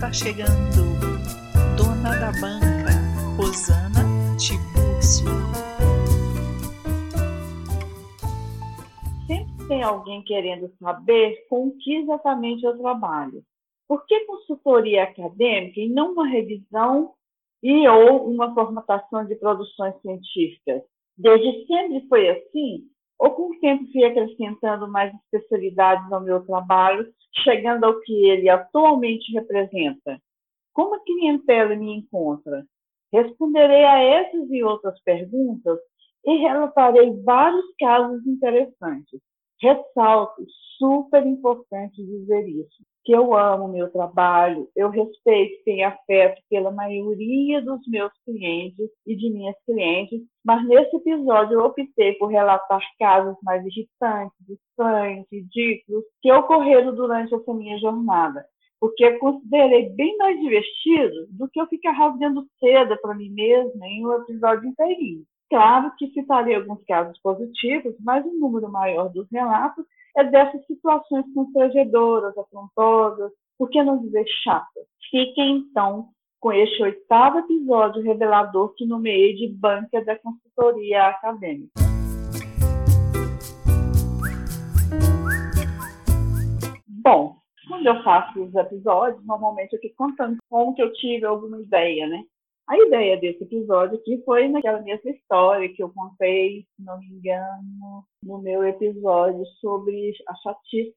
está chegando, dona da banca, Rosana Tibúrcio. Sempre tem alguém querendo saber com que exatamente eu trabalho. Por que consultoria acadêmica e não uma revisão e ou uma formatação de produções científicas? Desde sempre foi assim? Ou com o tempo fui acrescentando mais especialidades ao meu trabalho chegando ao que ele atualmente representa? Como a clientela me encontra? Responderei a essas e outras perguntas e relatarei vários casos interessantes. Ressalto, super importante dizer isso, que eu amo meu trabalho, eu respeito tenho afeto pela maioria dos meus clientes e de minhas clientes, mas nesse episódio eu optei por relatar casos mais irritantes, estranhos, ridículos, que ocorreram durante essa minha jornada, porque considerei bem mais divertido do que eu ficar rasgando seda para mim mesma em um episódio inteirinho. Claro que citarei alguns casos positivos, mas o número maior dos relatos é dessas situações constrangedoras, afrontosas, por que não dizer chatas. Fiquem, então, com este oitavo episódio revelador que nomeei de banca da consultoria acadêmica. Bom, quando eu faço os episódios, normalmente eu fico contando como que eu tive alguma ideia, né? A ideia desse episódio aqui foi naquela mesma história que eu contei, se não me engano, no meu episódio sobre a chatice.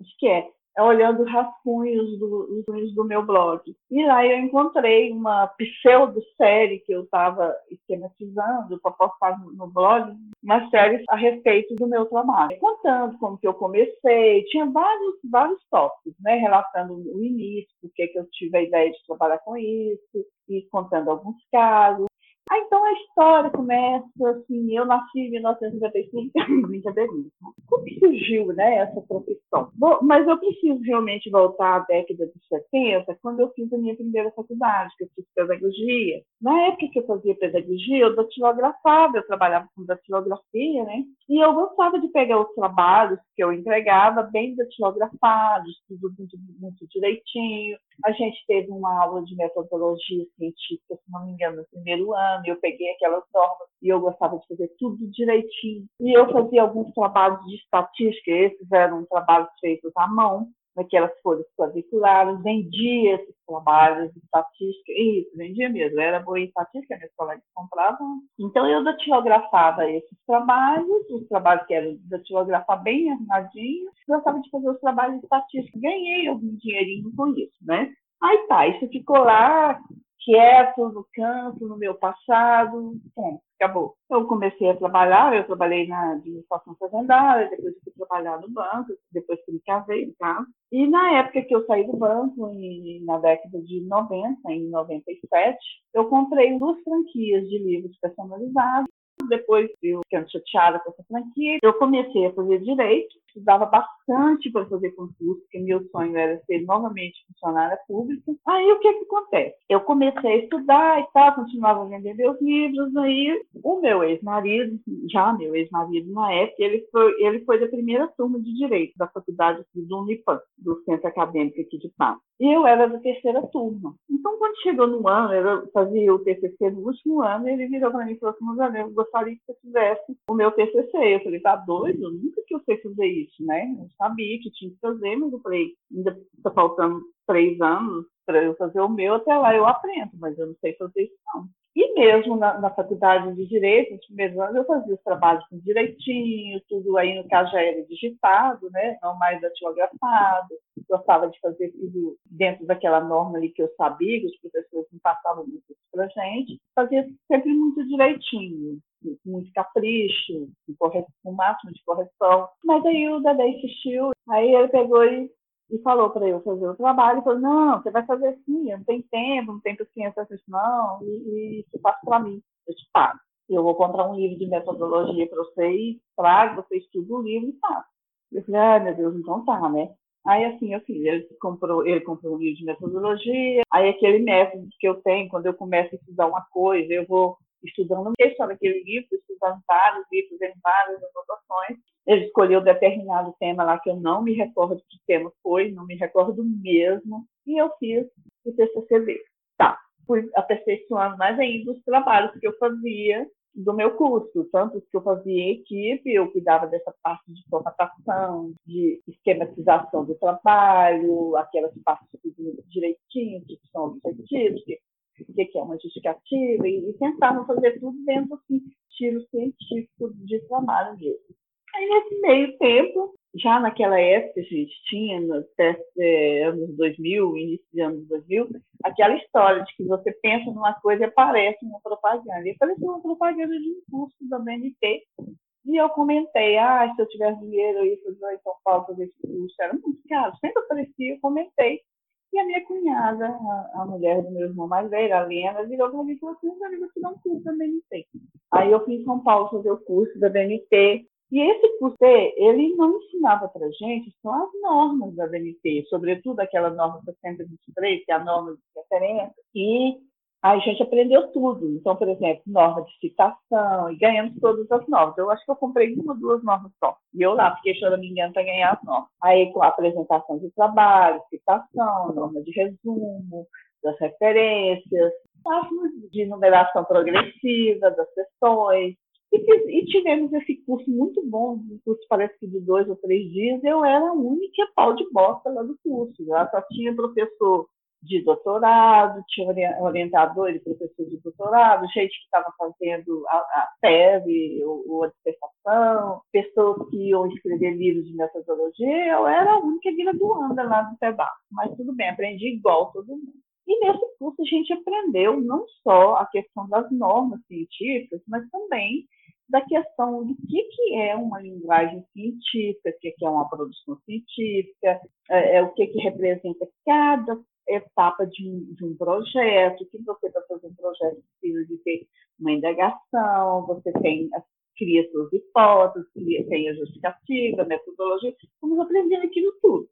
Acho que é olhando rascunhos do, do meu blog. E lá eu encontrei uma pseudo-série que eu estava esquematizando para postar no, no blog, uma série a respeito do meu trabalho. Contando como que eu comecei, tinha vários, vários tópicos, né? Relatando o início, porque que eu tive a ideia de trabalhar com isso, e contando alguns casos. Ah, então a história começa assim, eu nasci em 1955, brincadeirinha. Como surgiu né, essa profissão? Bom, mas eu preciso realmente voltar à década de 70, quando eu fiz a minha primeira faculdade, que eu fiz pedagogia. Na época que eu fazia pedagogia, eu datilografava, eu trabalhava com datilografia, né? E eu gostava de pegar os trabalhos que eu entregava bem datilografados, tudo muito, muito direitinho. A gente teve uma aula de metodologia científica, se não me engano, no primeiro ano, eu peguei aquelas normas e eu gostava de fazer tudo direitinho. E eu fazia alguns trabalhos de estatística, esses eram trabalhos feitos à mão, naquelas folhas quadriculares, vendia esses trabalhos de estatística, isso, vendia mesmo, era boa em estatística, meus colegas compravam. Então eu datilografava esses trabalhos, os trabalhos que eram datilografar bem arrumadinho, gostava de fazer os trabalhos de estatística, ganhei algum dinheirinho com isso, né? Aí tá, isso ficou lá quieto no canto, no meu passado, bom, acabou. Eu comecei a trabalhar, eu trabalhei na administração fazendária, depois fui trabalhar no banco, depois que me casei, no. E na época que eu saí do banco, em, na década de 90, em 97, eu comprei duas franquias de livros personalizados depois eu ficando chateada com essa franquia, eu comecei a fazer direito, estudava bastante para fazer concurso, porque meu sonho era ser novamente funcionária pública. Aí o que que acontece? Eu comecei a estudar e tal, continuava vendendo meus livros, aí o meu ex-marido, já meu ex-marido na época, ele foi, ele foi da primeira turma de direito da faculdade do Unipan, do centro acadêmico aqui de Pato. E eu era da terceira turma. Então, quando chegou no ano, eu fazia o TCC no último ano, ele virou para mim e falou assim, eu gostaria que você fizesse o meu TCC. Eu falei, tá doido? Nunca que eu sei fazer isso, né? Eu sabia que tinha que fazer, mas eu falei, ainda está faltando três anos para eu fazer o meu, até lá eu aprendo, mas eu não sei fazer isso não. E mesmo na, na, faculdade de Direito, nos primeiros anos, eu fazia os trabalhos com direitinho, tudo aí no caso já era digitado, né? não mais datilografado. Gostava de fazer tudo dentro daquela norma ali que eu sabia, que os professores me passavam muito isso para gente. Fazia sempre muito direitinho, muito capricho, com o máximo de correção. Mas aí o Dedé insistiu, aí ele pegou e e falou para eu fazer o trabalho, e falou, não, você vai fazer assim, eu não tenho tempo, não tenho paciência isso não, e, e você faz para mim, eu te pago. Eu vou comprar um livro de metodologia para vocês, trago, você estuda o livro e faz. Eu falei, ai meu Deus, então tá, né? Aí assim, eu fiz, ele comprou, ele comprou um livro de metodologia, aí aquele método que eu tenho, quando eu começo a estudar uma coisa, eu vou estudando só daquele livro, estudando vários livros em várias anotações. Ele escolheu determinado tema lá que eu não me recordo que tema foi, não me recordo mesmo, e eu fiz o TCC dele. Tá, fui aperfeiçoando mais ainda os trabalhos que eu fazia do meu curso, tanto que eu fazia em equipe, eu cuidava dessa parte de formatação, de esquematização do trabalho, aquelas partes direitinho, que são objetivos, que o que é uma justificativa, e, e tentavam fazer tudo dentro assim, estilo científico de trabalho mesmo. Aí, nesse meio tempo, já naquela época, a gente tinha, nos é, anos 2000, início de anos 2000, aquela história de que você pensa numa coisa e aparece uma propaganda. E apareceu uma propaganda de um curso da BNT, e eu comentei, ah, se eu tivesse dinheiro, eu ia fazer em São Paulo fazer esse curso. Era muito caro. Sempre aparecia, eu comentei. E a minha cunhada, a, a, mulher do meu irmão mais velho, a Lena, virou para mim e falou assim, eu vou te dar um curso da BNT. Aí eu fui em São Paulo fazer o curso da BNT. E esse curso, ele não ensinava para gente só as normas da BNT, sobretudo aquela norma 623, que é a norma de referência, e a gente aprendeu tudo. Então, por exemplo, norma de citação, e ganhamos todas as normas. Eu acho que eu comprei uma ou duas normas só. E eu lá fiquei choramingando para ganhar as normas. Aí, com a apresentação de trabalho, citação, norma de resumo, das referências, páginas de numeração progressiva das sessões. E, e, tivemos esse curso muito bom, um curso parece que de dois ou três dias. Eu era a única pau de bosta lá do curso. Lá só tinha professor de doutorado, tinha orientador e professor de doutorado, gente que estava fazendo a, a tese ou, a dissertação, pessoas que iam escrever livros de metodologia, eu era a única graduanda lá do pedaço, mas tudo bem, aprendi igual todo mundo. E nesse curso a gente aprendeu não só a questão das normas científicas, mas também da questão do que, que é uma linguagem científica, o que, que é uma produção científica, é, é o que, que representa cada etapa de de um projeto, que você para fazer um projeto precisa de ter uma indagação, você tem cria suas hipóteses, cria, tem a justificativa, a metodologia, vamos aprendendo aquilo tudo.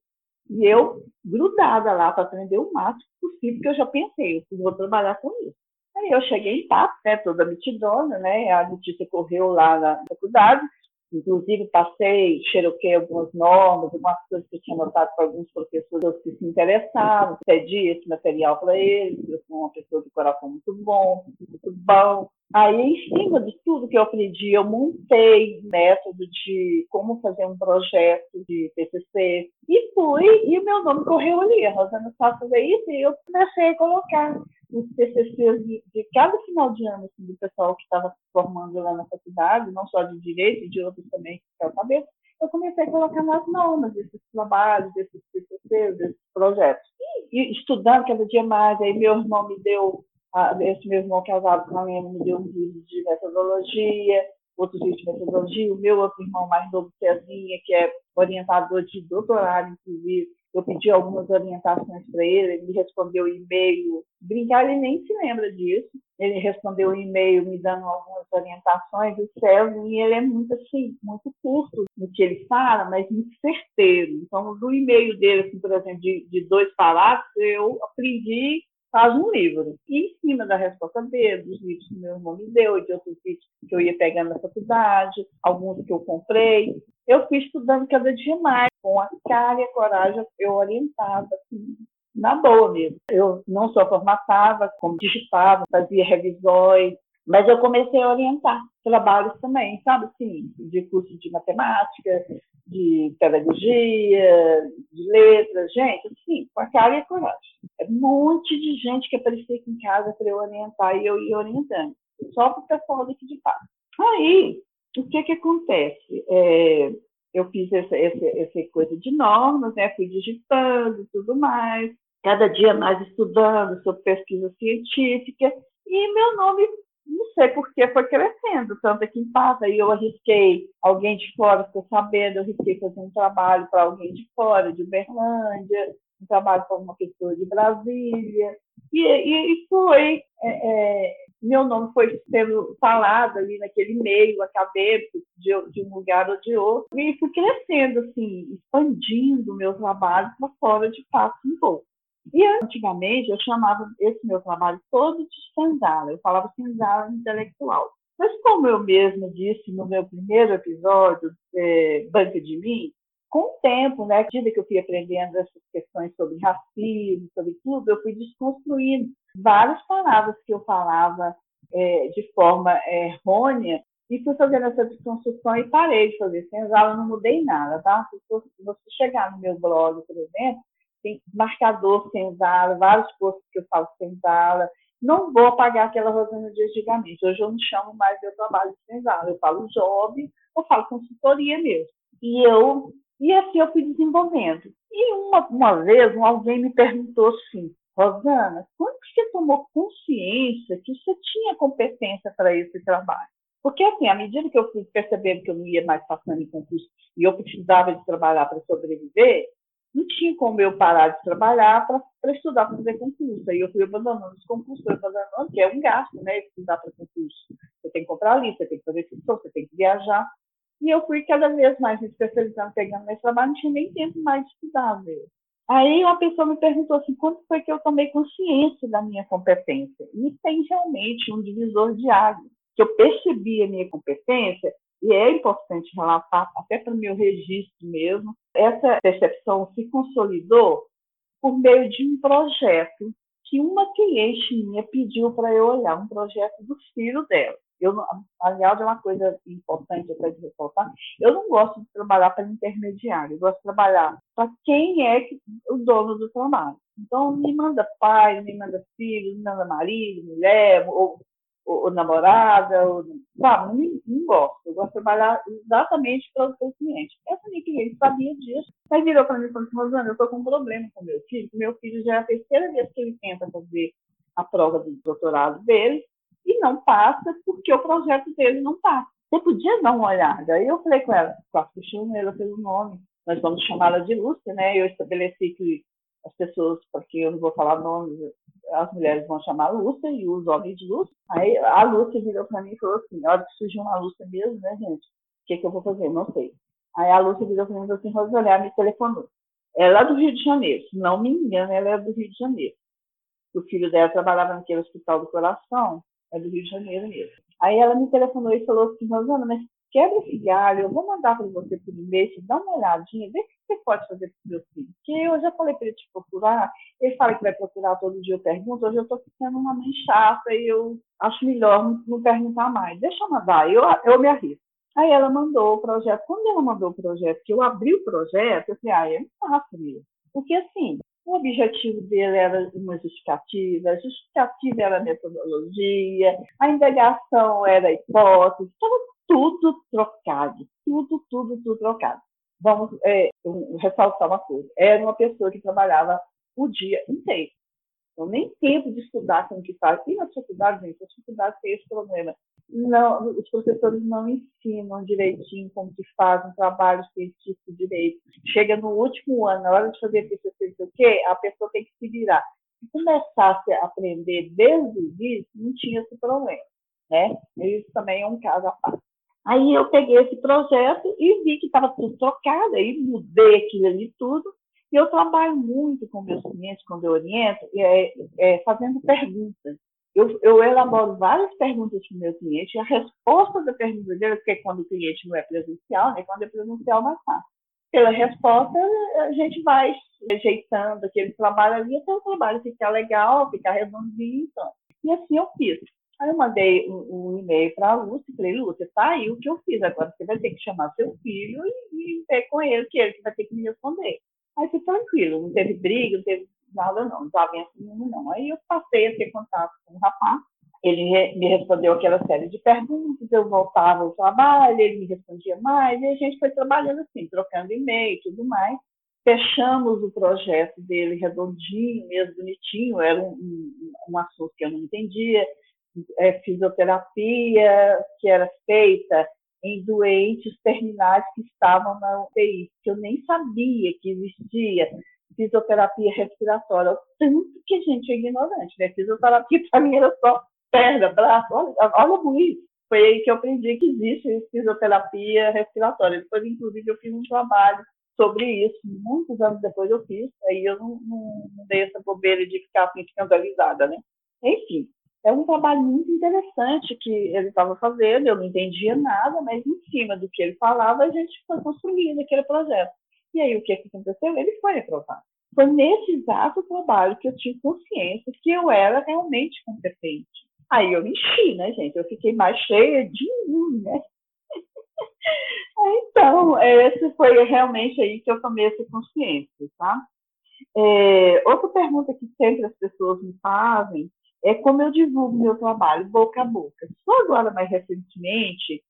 E eu, grudada lá para aprender o máximo possível, porque eu já pensei, eu vou trabalhar com isso. Aí eu cheguei em TAP, né, toda mitidona, né, a notícia correu lá na faculdade, Inclusive, passei, xeroquei algumas normas, algumas coisas que eu tinha notado para alguns professores que se interessavam, pedi esse material para eles, eu sou uma pessoa de coração muito bom, muito bom. Aí, em cima de tudo que eu aprendi, eu montei método de como fazer um projeto de TCC e fui, e meu nome correu ali, Rosana sabe fazer isso, e eu comecei a colocar os TCCs de, de, cada final de ano assim, do pessoal que estava se formando lá na faculdade, não só de direito, de outros também que eu saber, eu comecei a colocar nas normas desses trabalhos, desses TCCs, desses projetos. E, e, estudando cada dia mais, aí meu irmão me deu, esse meu irmão casado com a Lena me deu um livro de metodologia, outros livros de metodologia, o meu outro irmão mais novo, Cezinha, que é orientador de doutorado, inclusive, eu pedi algumas orientações para ele, ele me respondeu o e-mail. Brincar, ele nem se lembra disso. Ele respondeu o e-mail me dando algumas orientações. O César, ele é muito assim, muito curto no que ele fala, mas muito certeiro. Então, do e-mail dele, assim, por exemplo, de, de dois parágrafos, eu aprendi faz um livro. E em cima da resposta dele, dos livros que meu irmão me deu, de outros livros que eu ia pegando na faculdade, alguns que eu comprei, eu fui estudando cada dia mais, com a cara e a coragem, eu orientava, assim, na boa mesmo. Eu não só formatava, como digitava, fazia revisões, mas eu comecei a orientar trabalhos também, sabe, assim, de curso de matemática, de pedagogia, de letras, gente, assim, com a cara e a coragem. É um monte de gente que aparecia aqui em casa para eu orientar e eu ia orientando, só para o pessoal daqui de casa. Aí, o que que acontece? É, eu fiz essa, essa, essa coisa de normas, né? fui digitando e tudo mais, cada dia mais estudando sobre pesquisa científica, e meu nome não sei porque foi crescendo, tanto aqui em casa. Aí eu arrisquei, alguém de fora ficou sabendo, eu arrisquei fazer um trabalho para alguém de fora, de Berlândia, um trabalho para uma pessoa de Brasília. E, e, e foi, é, é, meu nome foi sendo falado ali naquele meio acadêmico de, de, um lugar ou de outro. E fui crescendo, assim, expandindo o meu trabalho para fora de fato um pouco. E antigamente eu chamava esse meu trabalho todo de senzala, eu falava senzala intelectual. Mas como eu mesma disse no meu primeiro episódio, é, Banca de Mim, com o tempo, né, à medida que eu fui aprendendo essas questões sobre racismo, sobre tudo, eu fui desconstruindo várias palavras que eu falava é, de forma é, errônea e fui fazendo essa desconstrução e parei de fazer senzala, não mudei nada, tá? Se você chegar no meu blog, por exemplo, tem marcador senzala, vários postos que eu falo senzala, não vou apagar aquela Rosana de antigamente. Hoje eu não chamo mais meu trabalho de senzala, eu falo job, eu falo consultoria mesmo. E eu e assim eu fui desenvolvendo. E uma, uma vez alguém me perguntou assim, Rosana, quando você tomou consciência que você tinha competência para esse trabalho? Porque, assim, à medida que eu fui percebendo que eu não ia mais passando em concurso e eu precisava de trabalhar para sobreviver, não tinha como eu parar de trabalhar para estudar para fazer concurso. Aí eu fui abandonando os concursos, fui abandonando, que é um gasto, né, estudar para concurso. Você tem que comprar ali, você tem que fazer inscrição, você tem que viajar. E eu fui cada vez mais me especializando, pegando mais trabalho, não tinha nem tempo mais de estudar mesmo. Aí uma pessoa me perguntou assim, quando foi que eu tomei consciência da minha competência? E tem realmente um divisor de águas, que eu percebi a minha competência, e é importante relatar, até para o meu registro mesmo, essa percepção se consolidou por meio de um projeto que uma cliente minha pediu para eu olhar, um projeto do filho dela. Eu, aliás, é uma coisa importante de ressaltar, eu não gosto de trabalhar para intermediário, eu gosto de trabalhar para quem é o dono do trabalho. Então, me manda pai, me manda filho, me manda marido, mulher, ou, ou, namorada, ou, sabe, não, não, gosto. Eu gosto de trabalhar exatamente para o seu cliente. Essa minha cliente sabia disso, mas virou para mim e falou assim, Rosana, eu estou com um problema com meu filho, meu filho já é a terceira vez que ele tenta fazer a prova do doutorado dele, e não passa porque o projeto dele não passa. Você podia dar uma olhada. Aí eu falei com ela, que chamo ela pelo nome, nós vamos chamá-la de Lúcia, né? Eu estabeleci que as pessoas, porque eu não vou falar nomes, as mulheres vão chamar Lúcia e os homens de Lúcia. Aí a Lúcia virou para mim e falou assim, a hora que surgiu uma Lúcia mesmo, né, gente? O que, que eu vou fazer? Não sei. Aí a Lúcia virou para mim e falou assim, Rosolé, me telefonou. Ela é do Rio de Janeiro, se não me engano, ela é do Rio de Janeiro. O filho dela trabalhava naquele hospital do coração, é do Rio de Janeiro mesmo. Aí ela me telefonou e falou assim, Rosana, mas quebra esse galho, eu vou mandar para você por e-mail, dá uma olhadinha, vê o que você pode fazer para o meu filho. Porque eu já falei para ele te procurar, ele fala que vai procurar todo dia, eu pergunto, hoje eu estou ficando uma mãe chata e eu acho melhor não perguntar mais. Deixa eu mandar, eu, eu me arrisco. Aí ela mandou o projeto. Quando ela mandou o projeto, que eu abri o projeto, eu falei, ah, é fácil mesmo. Porque assim, o objetivo dele era uma justificativa, a justificativa era a metodologia, a indagação era a hipótese, estava tudo trocado, tudo, tudo, tudo trocado. Vamos é, ressaltar uma coisa: era uma pessoa que trabalhava o dia inteiro. Então, nem tempo de estudar como que faz. E nas faculdades, gente, as faculdades têm esse problema não, os professores não ensinam direitinho como que faz um trabalho científico direito. Chega no último ano, na hora de fazer TCC, o quê, a pessoa tem que se virar. Se começasse a aprender desde o início, não tinha esse problema, né? Isso também é um caso à parte. Aí eu peguei esse projeto e vi que estava tudo trocado, aí mudei aquilo ali tudo, e eu trabalho muito com meus clientes, quando eu oriento, é, é, fazendo perguntas eu, eu elaboro várias perguntas para o meu cliente, e a resposta da pergunta dele, porque quando o cliente não é presencial, né, quando é presencial, mais fácil. Pela resposta, a gente vai rejeitando aquele trabalho ali até o trabalho ficar legal, ficar redondinho. Então. E assim eu fiz. Aí eu mandei um, um e-mail para a Lúcia e falei, Lúcia, tá aí o que eu fiz. Agora você vai ter que chamar seu filho e, e ver com ele, que ele vai ter que me responder. Aí foi tranquilo, não teve briga, não teve nada não, não estava nenhum não. Aí eu passei a ter contato com o rapaz, ele me respondeu aquela série de perguntas, eu voltava ao trabalho, ele me respondia mais, e a gente foi trabalhando assim, trocando e-mail e tudo mais. Fechamos o projeto dele redondinho, mesmo bonitinho, era um, um, um assunto que eu não entendia, é, fisioterapia que era feita em doentes terminais que estavam na UTI, que eu nem sabia que existia fisioterapia respiratória, tanto que a gente é ignorante, né? Fisioterapia para mim era só perna, braço, olha, olha isso. Foi aí que eu aprendi que existe fisioterapia respiratória. Depois, inclusive, eu fiz um trabalho sobre isso, muitos anos depois eu fiz, aí eu não, não, não dei essa bobeira de ficar assim, escandalizada, né? Enfim, é um trabalho muito interessante que ele estava fazendo, eu não entendia nada, mas em cima do que ele falava, a gente foi construindo aquele projeto. E aí o que, que aconteceu? Ele foi aprovado. Foi nesse exato trabalho que eu tive consciência que eu era realmente competente. Aí eu me enchi, né, gente? Eu fiquei mais cheia de mim, né? então, esse foi realmente aí que eu tomei essa consciência, tá? É, outra pergunta que sempre as pessoas me fazem é como eu divulgo meu trabalho, boca a boca. Só agora, mais recentemente,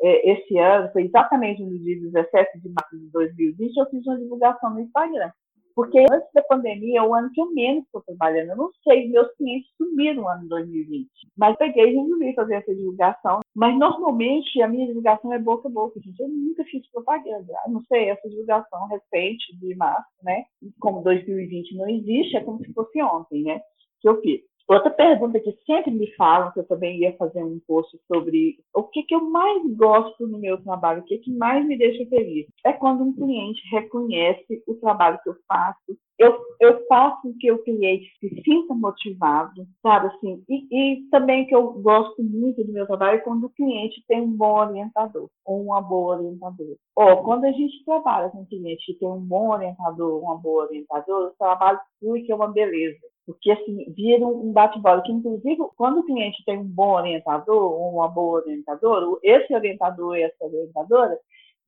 é, esse ano, foi exatamente no dia 17 de março de 2020, eu fiz uma divulgação no Instagram. Porque antes da pandemia é o ano que eu menos estou trabalhando. Eu não sei, meus clientes sumiram no ano de 2020. Mas peguei e resolvi fazer essa divulgação. Mas normalmente a minha divulgação é boca a boca, gente. Eu nunca fiz propaganda. Eu não sei, essa divulgação recente de março, né? Como 2020 não existe, é como se fosse ontem, né? Que eu fiz. Outra pergunta que sempre me falam, que eu também ia fazer um post sobre o que, que eu mais gosto no meu trabalho, o que, que mais me deixa feliz, é quando um cliente reconhece o trabalho que eu faço. Eu, eu faço com que o cliente se sinta motivado, sabe assim? E, e também que eu gosto muito do meu trabalho é quando o cliente tem um bom orientador ou uma boa orientadora. Ou quando a gente trabalha com um cliente que tem um bom orientador, uma boa orientadora, o trabalho flui que é uma beleza porque assim, vira um bate-bola, que inclusive quando o cliente tem um bom orientador, ou uma boa orientadora, esse orientador e essa orientadora,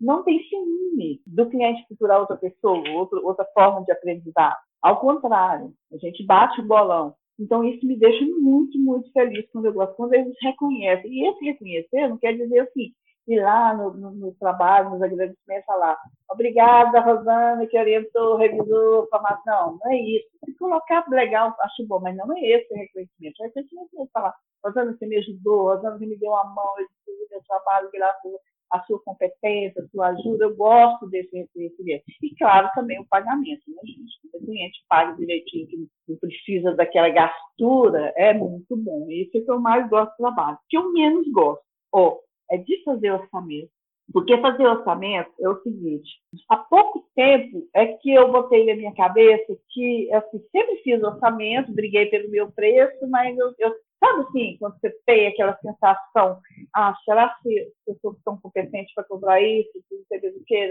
não tem ciúme do cliente procurar outra pessoa, outra, outra forma de aprendizado. Ao contrário, a gente bate o bolão. Então, isso me deixa muito, muito feliz quando eu gosto, quando eles reconhecem. E esse reconhecer não quer dizer assim, ir lá no, no, no trabalho, nos agradecimentos, falar obrigada, Rosana, que orientou, revisou, mas não, não é isso. Se colocar legal, acho bom, mas não é esse reconhecimento. O reconhecimento é falar, Rosana, você me ajudou, Rosana, você me deu a mão, eu fiz meu trabalho graças à sua competência, à sua ajuda, eu gosto desse reconhecimento. E, claro, também o pagamento, né, gente? Quando o cliente paga direitinho, que não precisa daquela gastura, é muito bom. Isso é o que eu mais gosto do trabalho. O que eu menos gosto, ou é de fazer orçamento. Porque fazer orçamento é o seguinte: há pouco tempo é que eu botei na minha cabeça que assim, sempre fiz orçamento, briguei pelo meu preço, mas eu, eu sabe assim, quando você tem aquela sensação, ah, será que eu sou tão competente para cobrar isso, não sei o que,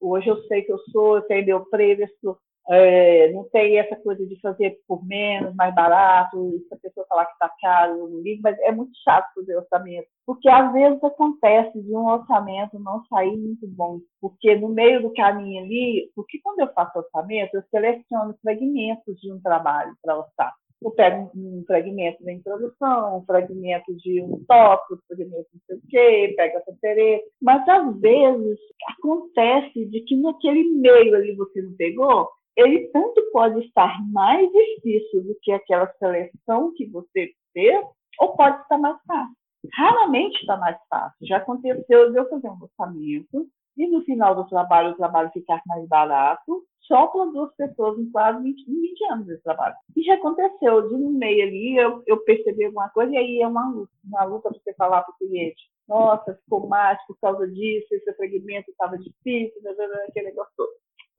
hoje eu sei que eu sou, eu tenho meu preço, é, não tem essa coisa de fazer por menos, mais barato, se a pessoa falar que está caro, eu não ligo, mas é muito chato fazer orçamento. Porque às vezes acontece de um orçamento não sair muito bom, porque no meio do caminho ali, porque quando eu faço orçamento, eu seleciono fragmentos de um trabalho para orçar. Eu pego um fragmento da introdução, um fragmento de um tópico, um fragmento não sei o quê, pego essa referência. Mas às vezes acontece de que naquele meio ali você não pegou, ele tanto pode estar mais difícil do que aquela seleção que você fez, ou pode estar mais fácil. Raramente está mais fácil. Já aconteceu de eu fazer um orçamento e no final do trabalho o trabalho ficar mais barato, só para duas pessoas em quase 20, 20 anos de trabalho. E já aconteceu, de no meio ali, eu, eu percebi alguma coisa, e aí é uma luta, uma luta para você falar para o cliente, nossa, ficou mais por causa disso, esse fragmento estava difícil, aquele negócio todo.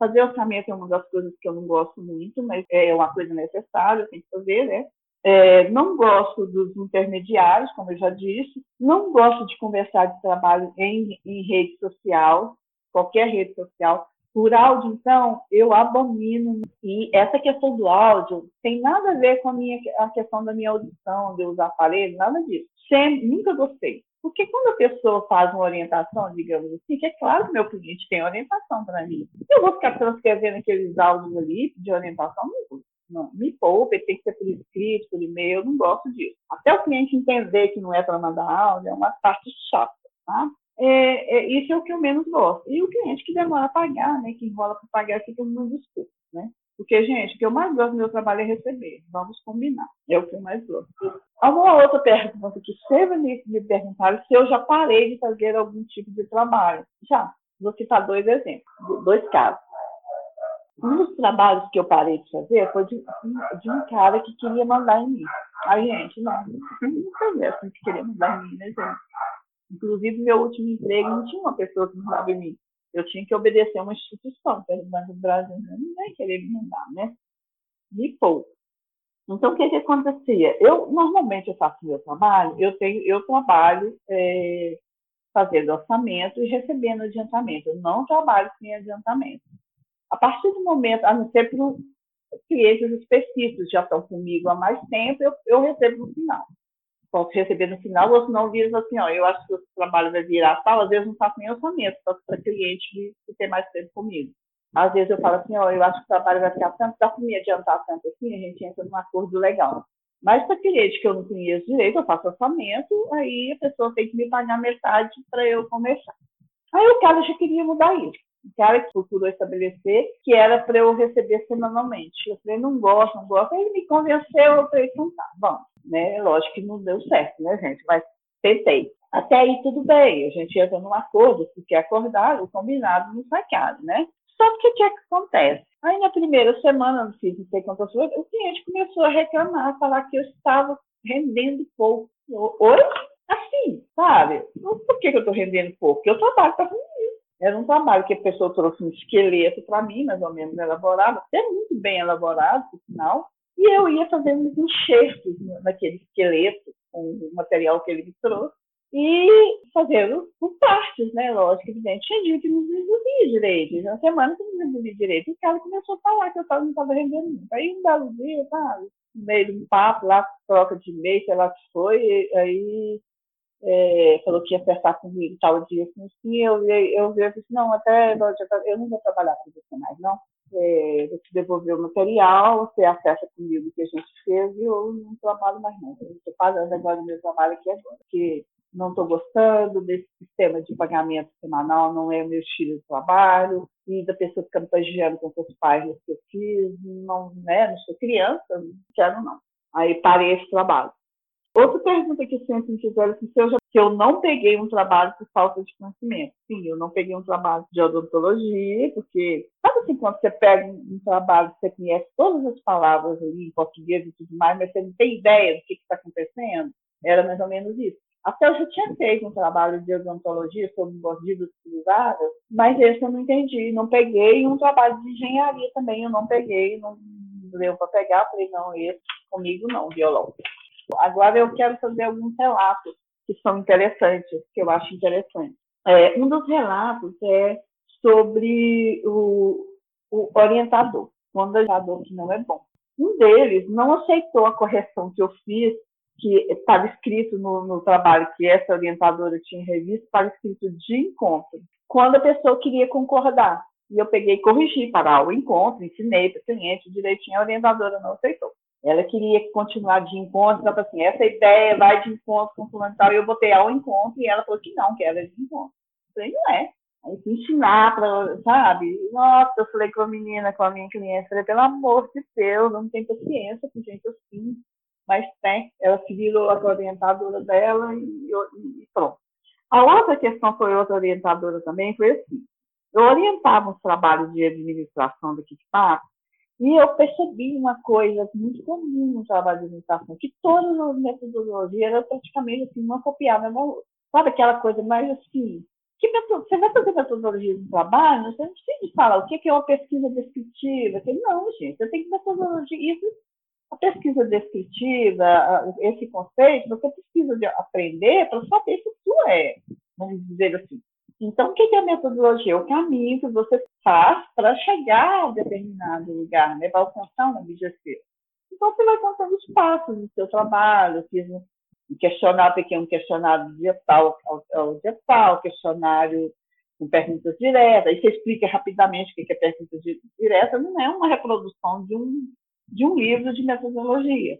Fazer orçamento é uma das coisas que eu não gosto muito, mas é uma coisa necessária, tem que fazer, né? É, não gosto dos intermediários, como eu já disse. Não gosto de conversar de trabalho em, em rede social, qualquer rede social. Por áudio, então, eu abomino. E essa questão do áudio tem nada a ver com a, minha, a questão da minha audição, de usar aparelho, nada disso. Sempre, nunca gostei. Porque quando a pessoa faz uma orientação, digamos assim, que é claro que meu cliente tem orientação para mim. Eu vou ficar transcrevendo aqueles áudios ali de orientação, não, não me poupe, tem que ser por escrito, por e-mail, eu não gosto disso. Até o cliente entender que não é para mandar áudio é uma parte chata, tá? É, é, isso é o que eu menos gosto. E o cliente que demora a pagar, né, que enrola para pagar, fica muito desculpa, né? Porque, gente, o que eu mais gosto do meu trabalho é receber. Vamos combinar. É o que eu mais gosto. Uma outra pergunta que sempre me, perguntaram se eu já parei de fazer algum tipo de trabalho. Já. Vou citar dois exemplos, dois casos. Um dos trabalhos que eu parei de fazer foi de, de um cara que queria mandar em mim. Aí, gente, não, não assim que queria mandar em mim, né, gente? Inclusive, meu último emprego não tinha uma pessoa que mandava em mim. Eu tinha que obedecer a uma instituição, que era o Banco do Brasil. Né? Não ia querer me mandar, né? De pouco. Então, o que, que acontecia? Eu, normalmente, eu faço meu trabalho, eu, tenho, eu trabalho é, fazendo orçamento e recebendo adiantamento. Eu não trabalho sem adiantamento. A partir do momento, a não ser para clientes específicos, já estão comigo há mais tempo, eu, eu recebo no final posso receber no final, ou se não diz assim, ó, eu acho que o trabalho vai virar tal, às vezes não faço nem orçamento, para cliente que tem mais tempo comigo. Às vezes eu falo assim, ó, eu acho que o trabalho vai ficar tanto, dá para me adiantar tanto assim, a gente entra num acordo legal. Mas para cliente que eu não conheço direito, eu faço orçamento, aí a pessoa tem que me pagar metade para eu começar. Aí o cara já queria mudar isso. Cara que procurou estabelecer que era para eu receber semanalmente. Eu falei, não gosto, não gosto. Aí ele me convenceu, eu falei, então tá, vamos né? Lógico que não deu certo, né, gente? Mas tentei. Até aí tudo bem, a gente entra num acordo, porque acordado, combinado não sai né? Só que o que, é que acontece? Aí na primeira semana, não fiz, não sei quantas vezes, o cliente começou a reclamar, falar que eu estava rendendo pouco. Hoje, assim, sabe? Por que, que eu estou rendendo pouco? Porque eu trabalho para. Era um trabalho que a pessoa trouxe um esqueleto para mim, mais ou menos elaborado, até muito bem elaborado, por sinal, e eu ia fazendo uns enxertos naquele esqueleto, com o material que ele me trouxe, e fazendo por partes, né? Lógico, evidente. Tinha dia que não resolvia direito, na semana que não resolvia direito. E o cara começou a falar que eu não estava rendendo muito. Aí um belo dia, no meio de um papo lá, troca de e-mail, sei lá o que foi, aí é, falou que ia acertar comigo tal dia, assim, assim eu, eu, eu, eu disse, não, até eu não vou trabalhar com você mais, não é, vou te devolver o material, você acessa comigo o que a gente fez e eu não trabalho mais não. Estou pagando agora o meu trabalho aqui agora, porque não estou gostando desse sistema de pagamento semanal, não é o meu estilo de trabalho, e da pessoa ficando pagiando com pais no que eu fiz, não, né, não sou criança, não quero não. Aí parei esse trabalho. Outra pergunta que sempre me fizeram assim, se eu, já, se eu não peguei um trabalho por falta de conhecimento. Sim, eu não peguei um trabalho de odontologia, porque sabe assim, quando você pega um trabalho, você conhece todas as palavras ali em português e tudo mais, mas você não tem ideia do que está acontecendo? Era mais ou menos isso. Até eu já tinha feito um trabalho de odontologia sobre mordidas utilizadas, mas esse eu não entendi. Não peguei um trabalho de engenharia também, eu não peguei, não deu para pegar. Falei, não, esse comigo não, violão. Agora eu quero fazer alguns relatos que são interessantes, que eu acho interessantes. É, um dos relatos é sobre o, o orientador, o orientador que não é bom. Um deles não aceitou a correção que eu fiz, que estava escrito no, no trabalho que essa orientadora tinha revisto, estava escrito de encontro, quando a pessoa queria concordar. E eu peguei e corrigi para o encontro, ensinei para o cliente direitinho, a orientadora não aceitou. Ela queria continuar de encontro, ela falou assim, essa ideia vai de encontro com fulano e eu botei ao encontro, e ela falou que não, que era de encontro. Eu falei, não é. Aí fui ensinar para, sabe? Nossa, eu falei com a menina, com a minha cliente, falei, pelo amor de Deus, não tem paciência com gente assim. Mas tem, ela se virou a orientadora dela e, e pronto. A outra questão foi outra orientadora também, foi assim. Eu orientava os trabalhos de administração do Kickpack e eu percebi uma coisa muito comum no trabalho de administração, que todas as metodologias eram praticamente assim, uma copiava a outra. Sabe aquela coisa mais assim, que você vai fazer metodologia de trabalho, você não precisa falar o que é uma pesquisa descritiva. Não, gente, você tem que metodologia. Isso, a pesquisa descritiva, esse conceito, você precisa de aprender para saber se isso é, vamos dizer assim, então, o que é a metodologia? O caminho que você faz para chegar a determinado lugar, né, para alcançar um objetivo. Então, você vai contando os passos do seu trabalho, fiz um questionário, peguei um questionário digital ao digital, questionário com perguntas diretas, aí você explica rapidamente o que é pergunta direta, não é uma reprodução de um, de um livro de metodologia.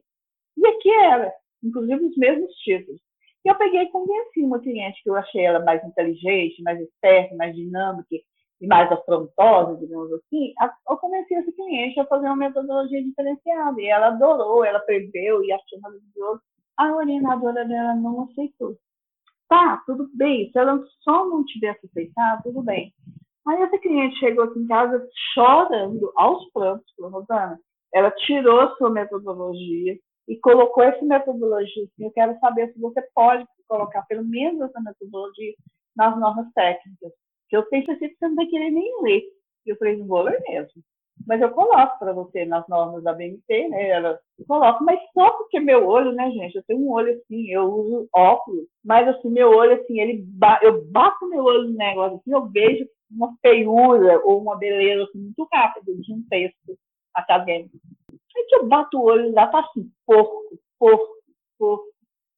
E aqui era, inclusive, os mesmos títulos. E eu peguei e convenci uma cliente que eu achei ela mais inteligente, mais esperta, mais dinâmica, e mais afrontosa, digamos assim, eu convenci esse cliente a fazer uma metodologia diferenciada. E ela adorou, ela perdeu e achou maravilhoso. A orientadora dela não aceitou. Tá, tudo bem. Se ela só não tivesse aceitado, tudo bem. Aí essa cliente chegou aqui em casa chorando, aos prantos, falou, Rosana, ela tirou sua metodologia e colocou essa metodologia. Eu quero saber se você pode colocar pelo menos essa metodologia nas normas técnicas. Que eu pensei que você não vai querer nem ler. E eu falei, não vou ler mesmo. Mas eu coloco para você nas normas da BNT, né? Ela coloco, mas só porque meu olho, né, gente? Eu tenho um olho assim, eu uso óculos, mas assim, meu olho, assim, ele ba eu bato meu olho no negócio, assim, eu vejo uma feiura ou uma beleza assim, muito rápida de um texto acadêmico. Aí que eu bato o olho lá, tá assim, porco, porco, porco.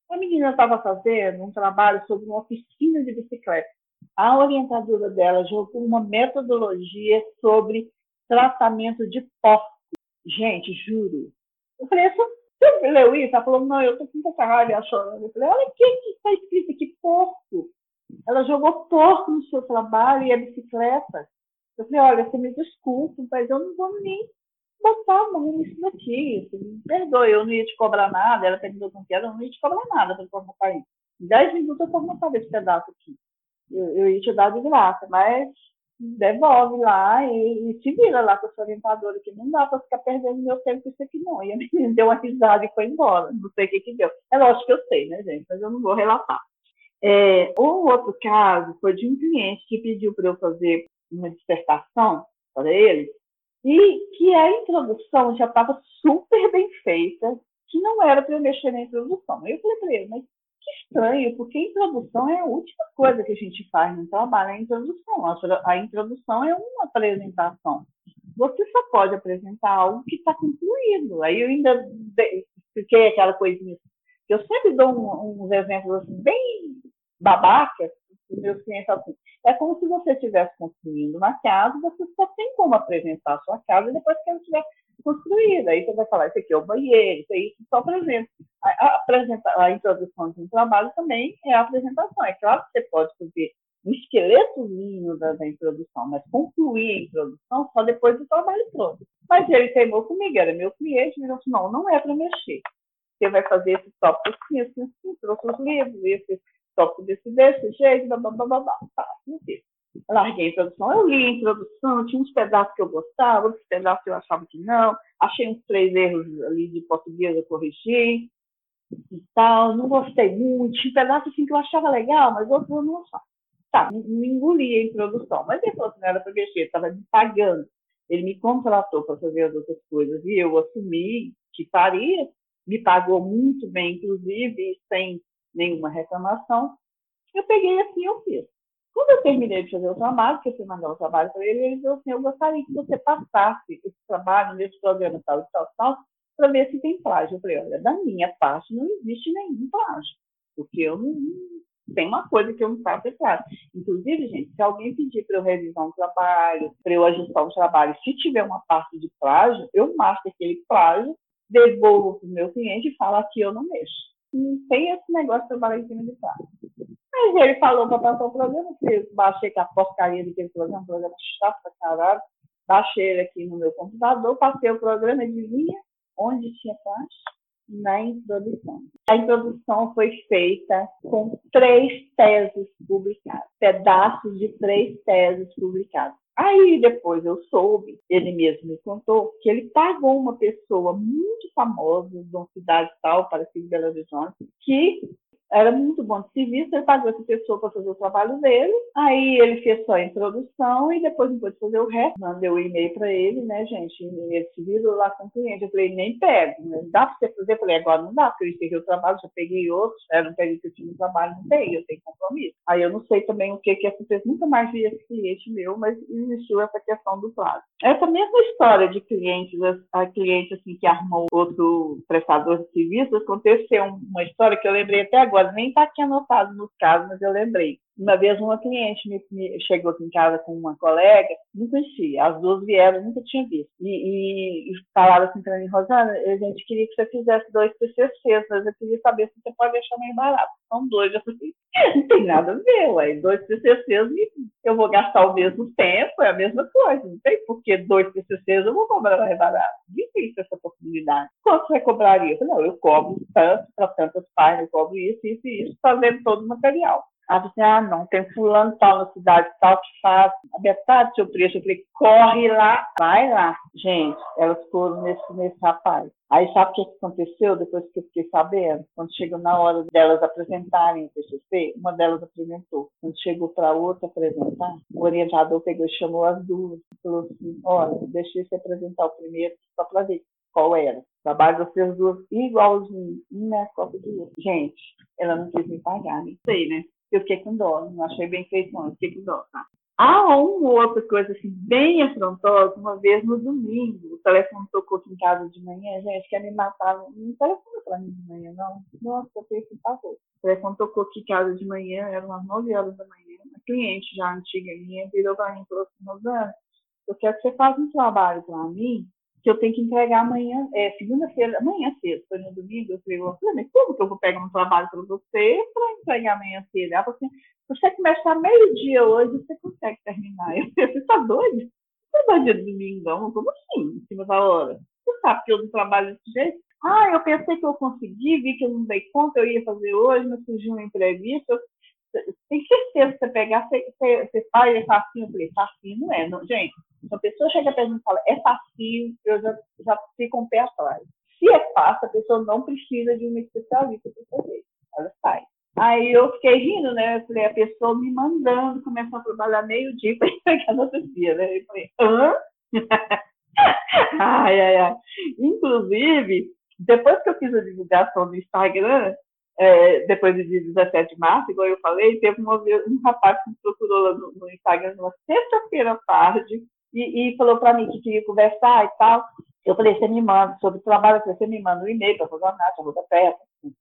A menina estava fazendo um trabalho sobre uma oficina de bicicleta. A orientadora dela jogou uma metodologia sobre tratamento de porco. Gente, juro. Eu falei, você leu isso? Ela falou, não, eu tô com muita raiva chorando. Eu falei, olha o que está escrito aqui, porco. Ela jogou porco no seu trabalho e a bicicleta. Eu falei, olha, você me desculpa, mas eu não vou nem botar a mão nisso daqui. Me perdoe, eu não ia te cobrar nada. Ela perguntou com que era, eu não ia te cobrar nada para formatar isso. Em 10 minutos eu formatava esse pedaço aqui. Eu, eu ia te dar de graça, mas devolve lá e, e se vira lá com a sua orientadora, que não dá para ficar perdendo meu tempo com isso aqui, não. E a menina deu uma risada e foi embora. Não sei o que que deu. É lógico que eu sei, né, gente? Mas eu não vou relatar. É, um outro caso foi de um cliente que pediu para eu fazer uma dissertação para ele e que a introdução já estava super bem feita, que não era para eu mexer na introdução. Eu falei para ele, mas que estranho, porque a introdução é a última coisa que a gente faz no trabalho, é a introdução. A introdução é uma apresentação. Você só pode apresentar algo que está concluído. Aí eu ainda expliquei aquela coisinha. Eu sempre dou um, uns exemplos assim, bem babaca os meus clientes assim. É como se você estivesse construindo uma casa, você só tem como apresentar a sua casa depois que ela estiver construída. Aí você vai falar, isso aqui é o banheiro, isso aí, só apresenta. A, a, a introdução de um trabalho também é a apresentação. É claro que você pode fazer um esqueletozinho da, da introdução, mas concluir a introdução só depois do trabalho todo. Mas ele teimou comigo, era meu cliente, ele disse, não, não é para mexer. Você vai fazer esse tópico assim, assim, assim, trouxe os livros, esse tópico desse, desse jeito, blá, blá, blá, blá, blá. Tá. Larguei a introdução. Eu li a introdução, tinha uns pedaços que eu gostava, outros pedaços que eu achava que não. Achei uns três erros ali de português, eu corrigi e tal. Não gostei muito. Tinha pedaços assim que eu achava legal, mas outros eu não achava. Tá, me engoli a introdução. Mas ele falou que não era para mexer, estava me pagando. Ele me contratou para fazer as outras coisas e eu assumi que faria. Me pagou muito bem, inclusive, sem nenhuma reclamação. Eu peguei assim eu fiz. Quando eu terminei de fazer o trabalho, que eu fui mandar o trabalho para ele, ele falou assim, eu gostaria que você passasse esse trabalho nesse programa tal e tal, tal, para ver se tem plágio. Eu falei, olha, da minha parte não existe nenhum plágio, porque eu não, tem uma coisa que eu não faço, é claro. Inclusive, gente, se alguém pedir para eu revisar um trabalho, para eu ajustar um trabalho, se tiver uma parte de plágio, eu marco aquele plágio, devolvo para o meu cliente e falo que eu não mexo não tem esse negócio de trabalhar em cima de prazo. Mas ele falou para passar o programa, eu baixei com a porcaria daquele programa, programa chato caralho, baixei ele aqui no meu computador, passei o programa, adivinha onde tinha parte? Na introdução. A introdução foi feita com três teses publicadas, pedaços de três teses publicadas. Aí depois eu soube, ele mesmo me contou, que ele pagou uma pessoa muito famosa de uma cidade tal, parecida Belo Horizonte, que era muito bom de serviço, ele pagou essa pessoa para fazer o trabalho dele, aí ele fez só a introdução e depois não pôde fazer o resto. Mandei o um e-mail para ele, né, gente? Ele se virou lá com o cliente. Eu falei, nem pego, né? dá para você fazer? Eu falei, agora não dá, porque eu encerrei o trabalho, já peguei outros, era um período que eu tinha no trabalho, não peguei, eu tenho compromisso. Aí eu não sei também o que que aconteceu, nunca mais vi esse cliente meu, mas existiu essa questão do prazo. Essa mesma história de clientes, a cliente assim que armou outro prestador de serviços, aconteceu uma história que eu lembrei até agora nem está aqui anotado nos casos, mas eu lembrei. Uma vez uma cliente me, me, chegou aqui em casa com uma colega, não conhecia, as duas vieram, nunca tinha visto. E, e, e falaram assim para mim, Rosana, a gente queria que você fizesse dois PCCs, mas eu queria saber se você pode deixar meio barato. São dois. Eu falei, não tem nada a ver, ué. Dois PCCs, eu vou gastar o mesmo tempo, é a mesma coisa. Não tem por que dois PCCs eu vou cobrar mais barato. Difícil essa possibilidade. Quanto você cobraria? Eu falei, não, eu cobro tanto para tantas páginas, eu cobro isso, isso e isso, fazendo todo o material. Ela disse, ah, não, tem fulano tal na cidade tal que faz a metade do seu preço. Eu falei, corre lá, vai lá. Gente, elas foram nesse, nesse rapaz. Aí sabe o que aconteceu depois que eu fiquei sabendo? Quando chegou na hora delas apresentarem o PCC, uma delas apresentou. Quando chegou para outra apresentar, o orientador pegou e chamou as duas. Falou assim, olha, deixei você apresentar o primeiro só para ver qual era. Trabalho vocês duas igualzinho, uma é a copa de outra. Gente, ela não quis me pagar, nem sei, né? Eu fiquei com dó, não achei bem feito, não, eu fiquei com dó, tá? Há uma outra coisa assim, bem afrontosa, uma vez no domingo, o telefone tocou aqui em casa de manhã, gente, quer me matar, não telefone para mim de manhã, não. Nossa, eu pensei, favor. O telefone tocou aqui em casa de manhã, eram umas 9 horas da manhã, uma cliente já antiga minha virou para mim e falou assim, Rosana, eu quero que você faça um trabalho para mim que eu tenho que entregar amanhã, é, segunda-feira, amanhã cedo, foi no domingo, eu falei, mas como que eu vou pegar um trabalho para você para entregar amanhã cedo? Ela falou assim, você começar meio-dia hoje, você consegue terminar. Eu falei, você tá doido? Você vai dia de domingo, não? Como assim, em cima da hora? Você sabe que eu não trabalho desse jeito? Ah, eu pensei que eu consegui, vi que eu não dei conta, eu ia fazer hoje, mas surgiu uma entrevista. Tem certeza que você pegar, você, você, você faz, é facinho. Eu falei, facinho não é, não, gente se a pessoa chega perto mim e fala, é fácil, eu já, já fico um pé atrás. Se é fácil, a pessoa não precisa de uma especialista para fazer. Ela sai. Aí eu fiquei rindo, né? Eu falei, a pessoa me mandando começar a trabalhar meio-dia para entregar no outro dia, né? Eu falei, hã? ai, ai, ai. Inclusive, depois que eu fiz a divulgação no Instagram, é, depois do dia 17 de março, igual eu falei, teve um rapaz que me procurou lá no, no Instagram numa sexta-feira à tarde, e, e falou para mim que queria conversar e tal. Eu falei, você me manda sobre o trabalho, você me manda um e-mail para fazer uma arroba perto,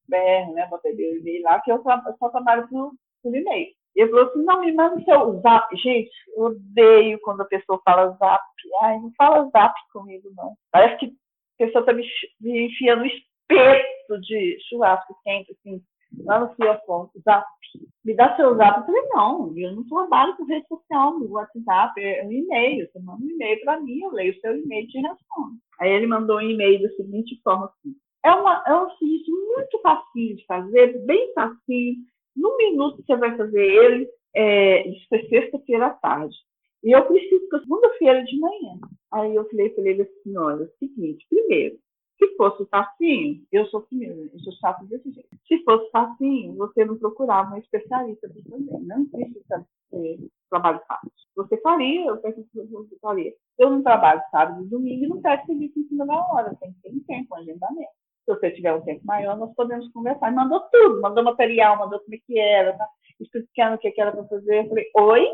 BR, né? Botei meu e-mail lá, que eu só trabalho por, por e-mail. Ele falou assim, não, me manda o seu zap. Gente, eu odeio quando a pessoa fala zap. Ai, não fala zap comigo, não. Parece que a pessoa está me, me enfiando espeto de churrasco quente, assim, lá no fiofone, zap me dá seu zap. Eu falei, não, eu não trabalho com rede social, no WhatsApp, é um e-mail. Você manda um e-mail para mim, eu leio o seu e-mail e te respondo. Aí ele mandou um e-mail da seguinte forma assim. É, uma, é um serviço muito fácil de fazer, bem fácil. Num minuto você vai fazer ele, é, isso foi sexta-feira à tarde. E eu preciso que segunda-feira de manhã. Aí eu falei para ele assim, olha, é o seguinte, primeiro, se fosse facinho, eu sou primeiro, eu sou chato desse jeito. Se fosse facinho, você não procurava um especialista fazer. Não existe esse trabalho fácil. Você faria, eu penso que você faria. Eu não trabalho sábado e domingo e não quero serviço em cima da hora. Tem que ter um tempo, um agendamento. Se você tiver um tempo maior, nós podemos conversar. E mandou tudo, mandou material, mandou como é que era, tá? explicando o que era para fazer. Eu falei, oi?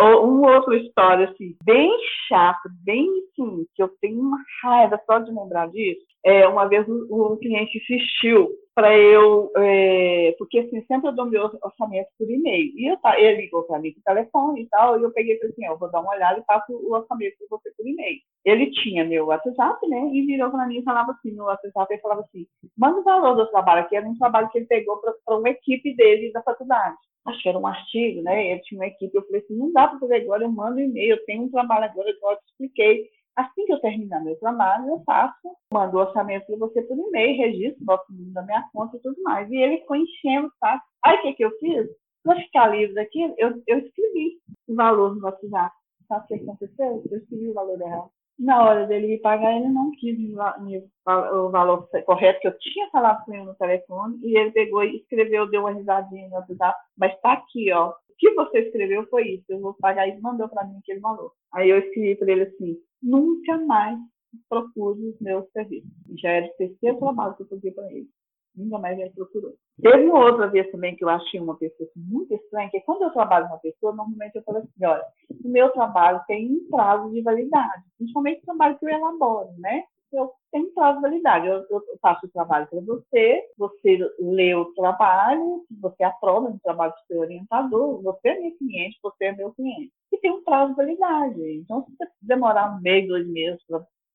Uma outra história, assim, bem chata, bem, assim, que eu tenho uma raiva só de lembrar disso. É, uma vez um, cliente insistiu para eu, é, porque assim, sempre eu dou meu orçamento por e-mail. E eu, ele ligou para mim por telefone e tal, e eu peguei e falei assim, eu vou dar uma olhada e faço o orçamento para você por e-mail. Ele tinha meu WhatsApp, né, e virou para mim e falava assim, no WhatsApp, ele falava assim, manda o valor do trabalho, que era um trabalho que ele pegou para uma equipe dele da faculdade acho que era um artigo, né? Ele tinha uma equipe, eu falei assim, não dá para fazer agora, eu mando um e-mail, eu tenho um trabalho agora, eu te expliquei. Assim que eu terminar meu trabalho, eu faço, mando o orçamento para você por e-mail, registro, boto o número da minha conta e tudo mais. E ele ficou enchendo, tá? Aí o que, que eu fiz? Para ficar livre daqui, eu, eu escrevi o valor no WhatsApp. Sabe o que aconteceu? Eu escrevi o valor errado na hora dele me pagar, ele não quis me, me, o valor correto que eu tinha falado com ele no telefone, e ele pegou e escreveu, deu uma risadinha no mas está aqui, ó. O que você escreveu foi isso, eu vou pagar e mandou para mim aquele valor. Aí eu escrevi para ele assim: nunca mais procure os meus serviços. Já era o terceiro trabalho que eu fazia para ele. Nunca mais ele procurou. Teve outra vez também que eu achei uma pessoa assim, muito estranha, que quando eu trabalho com uma pessoa, normalmente eu falo assim, olha, o meu trabalho tem um prazo de validade, principalmente o trabalho que eu elaboro, né? Eu tem um prazo de validade. Eu, eu faço o trabalho para você, você lê o trabalho, você aprova o trabalho do seu orientador, você é meu cliente, você é meu cliente. E tem um prazo de validade. Então, se você demorar um mês, dois meses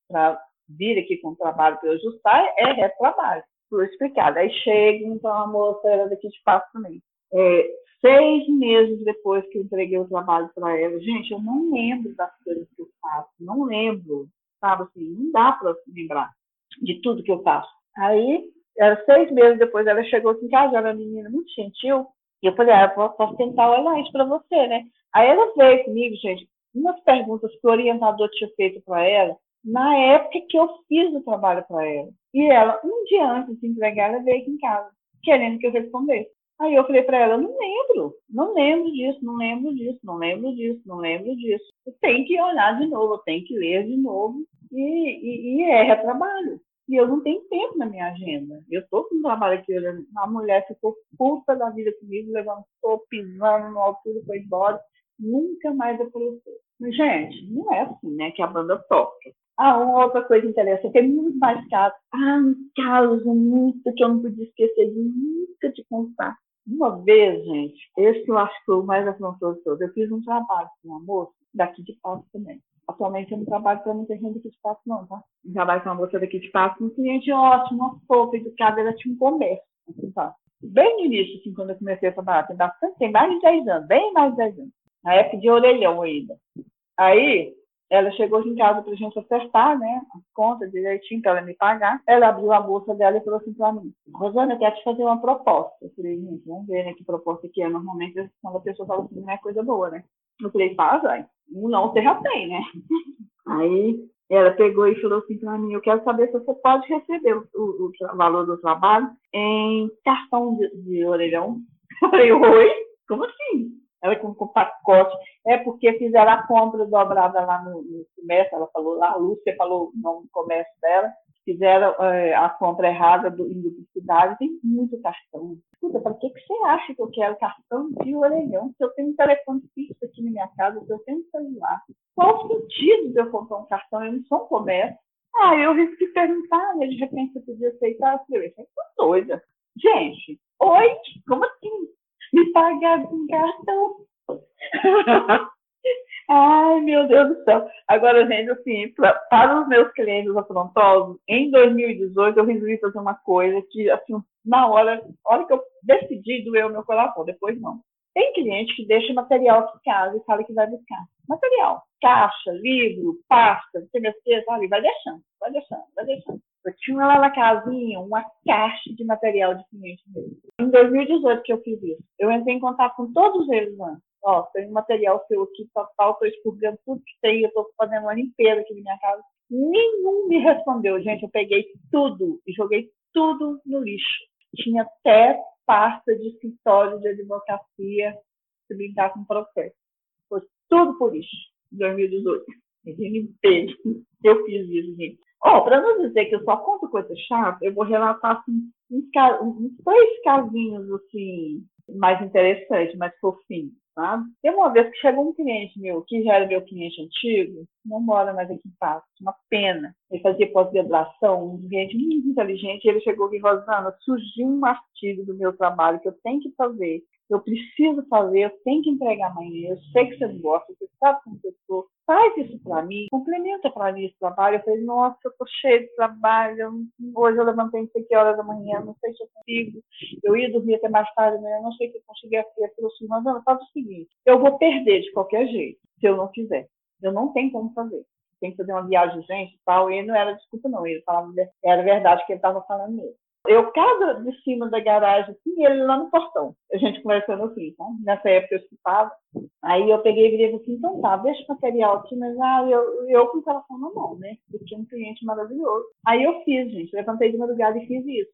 para vir aqui com o trabalho para eu ajustar, é retrabalho. Por explicado. Aí chega, então a moça era daqui de passo também. É, seis meses depois que eu entreguei o trabalho para ela, gente, eu não lembro das coisas que eu faço, não lembro sabe? Assim, não dá para lembrar de tudo que eu faço. Aí, era seis meses depois, ela chegou aqui em casa, era uma menina muito gentil, e eu falei, ah, eu posso tentar olhar isso para você, né? Aí ela veio comigo, gente, umas perguntas que o orientador tinha feito para ela, na época que eu fiz o trabalho para ela. E ela, um dia antes de entregar, ela veio aqui em casa, querendo que eu respondesse. Aí eu falei para ela, não lembro, não lembro disso, não lembro disso, não lembro disso, não lembro disso. Tem que olhar de novo, tem que ler de novo e, e, e é trabalho. E eu não tenho tempo na minha agenda. Eu estou com um trabalho aqui, a mulher ficou puta da vida comigo, levantou, pisando na altura foi embora. Nunca mais apareceu. Gente, não é assim, né, que a banda toca. Ah, uma outra coisa interessante, é muito mais caso. Ah, um caso muito que eu não podia esquecer de nunca te contar. Uma vez, gente, esse que eu acho que foi o mais afrontoso de todos, eu fiz um trabalho com uma moça daqui de Passo também. Atualmente eu não trabalho para muita gente daqui de Passo, não, tá? Eu trabalho com uma moça daqui de Passo, um cliente ótimo, uma fofa, educada, ela tinha um comércio, assim, tá? Bem no início, assim, quando eu comecei a trabalhar, tem bastante, tem mais de 10 anos, bem mais de 10 anos. Na época de orelhão ainda. Aí, ela chegou em casa para a gente acertar, né, as contas direitinho para ela me pagar. Ela abriu a bolsa dela e falou assim para mim: Rosana, eu quero te fazer uma proposta. Eu falei: gente, vamos ver né, que proposta que é. Normalmente, quando a pessoa fala assim, não é coisa boa, né? Eu falei: faz, vai. Um não, você já tem, né? Aí ela pegou e falou assim para mim: eu quero saber se você pode receber o, o, o valor do trabalho em cartão de, de orelhão. Eu falei: oi? Como assim? Ela com, pacote, é porque fizeram a compra dobrada lá no, no comércio, ela falou lá, a Lúcia falou o nome do comércio dela, fizeram é, a compra errada do, em duplicidade, tem muito cartão. Escuta, para que, que você acha que eu quero cartão de orelhão? Se eu tenho um telefone fixo aqui na minha casa, se eu tenho um celular, qual o sentido de eu comprar um cartão? Eu não sou um comércio. Ah, eu risquei perguntar, né? de repente eu podia aceitar. Eu falei, eu tô doida. Gente, oi? Como assim? Me pagar com cartão. Ai, meu Deus do céu. Agora, gente, assim, pra, para os meus clientes afrontosos, em 2018 eu resolvi fazer uma coisa que, assim, na hora, hora que eu decidi doer o meu coração, depois não. Tem cliente que deixa material aqui em casa e fala que vai buscar. Material, caixa, livro, pasta, que, sabe? Vai deixando, vai deixando, vai deixando. Eu tinha lá na casinha uma caixa de material de cliente mesmo. Em 2018 que eu fiz isso. Eu entrei em contato com todos eles antes. Ó, tem um material seu aqui, total, estou expurgando tudo que tem, eu estou fazendo uma limpeza aqui na minha casa. Nenhum me respondeu, gente. Eu peguei tudo e joguei tudo no lixo. Tinha até pasta de escritório de advocacia se brincar com processo. Foi tudo por em 2018. Limpei. Eu fiz isso, gente. Oh, para não dizer que eu só conto coisa chata, eu vou relatar assim, uns, uns três casinhos assim, mais interessantes, mais fofinhos, sabe? Tem uma vez que chegou um cliente meu, que já era meu cliente antigo, não mora mais aqui em Passo, uma pena. Ele fazia pós-graduação, um cliente muito inteligente, e ele chegou aqui, Rosana, surgiu um artigo do meu trabalho que eu tenho que fazer eu preciso fazer, eu tenho que entregar amanhã, eu sei que você gosta, você sabe como eu estou, faz isso para mim, complementa para mim esse trabalho. Eu falei, nossa, eu estou cheio de trabalho, hoje eu levantei não sei que horas da manhã, não sei se eu consigo, eu ia dormir até mais tarde não sei se eu conseguia fazer. Eu falei assim, mas Ana, faz o seguinte, eu vou perder de qualquer jeito, se eu não fizer. Eu não tenho como fazer. Tem que fazer uma viagem gente tal, e não era desculpa não, ele falava, era verdade que ele estava falando mesmo. Eu casa de cima da garagem, assim, e ele lá no portão. A gente conversando assim, tá? Nessa época eu escutava. Aí eu peguei e virei assim, então tá, deixa o material aqui, mas ah, eu, eu com o telefone na mão, né? Eu tinha um cliente maravilhoso. Aí eu fiz, gente, levantei de madrugada e fiz isso.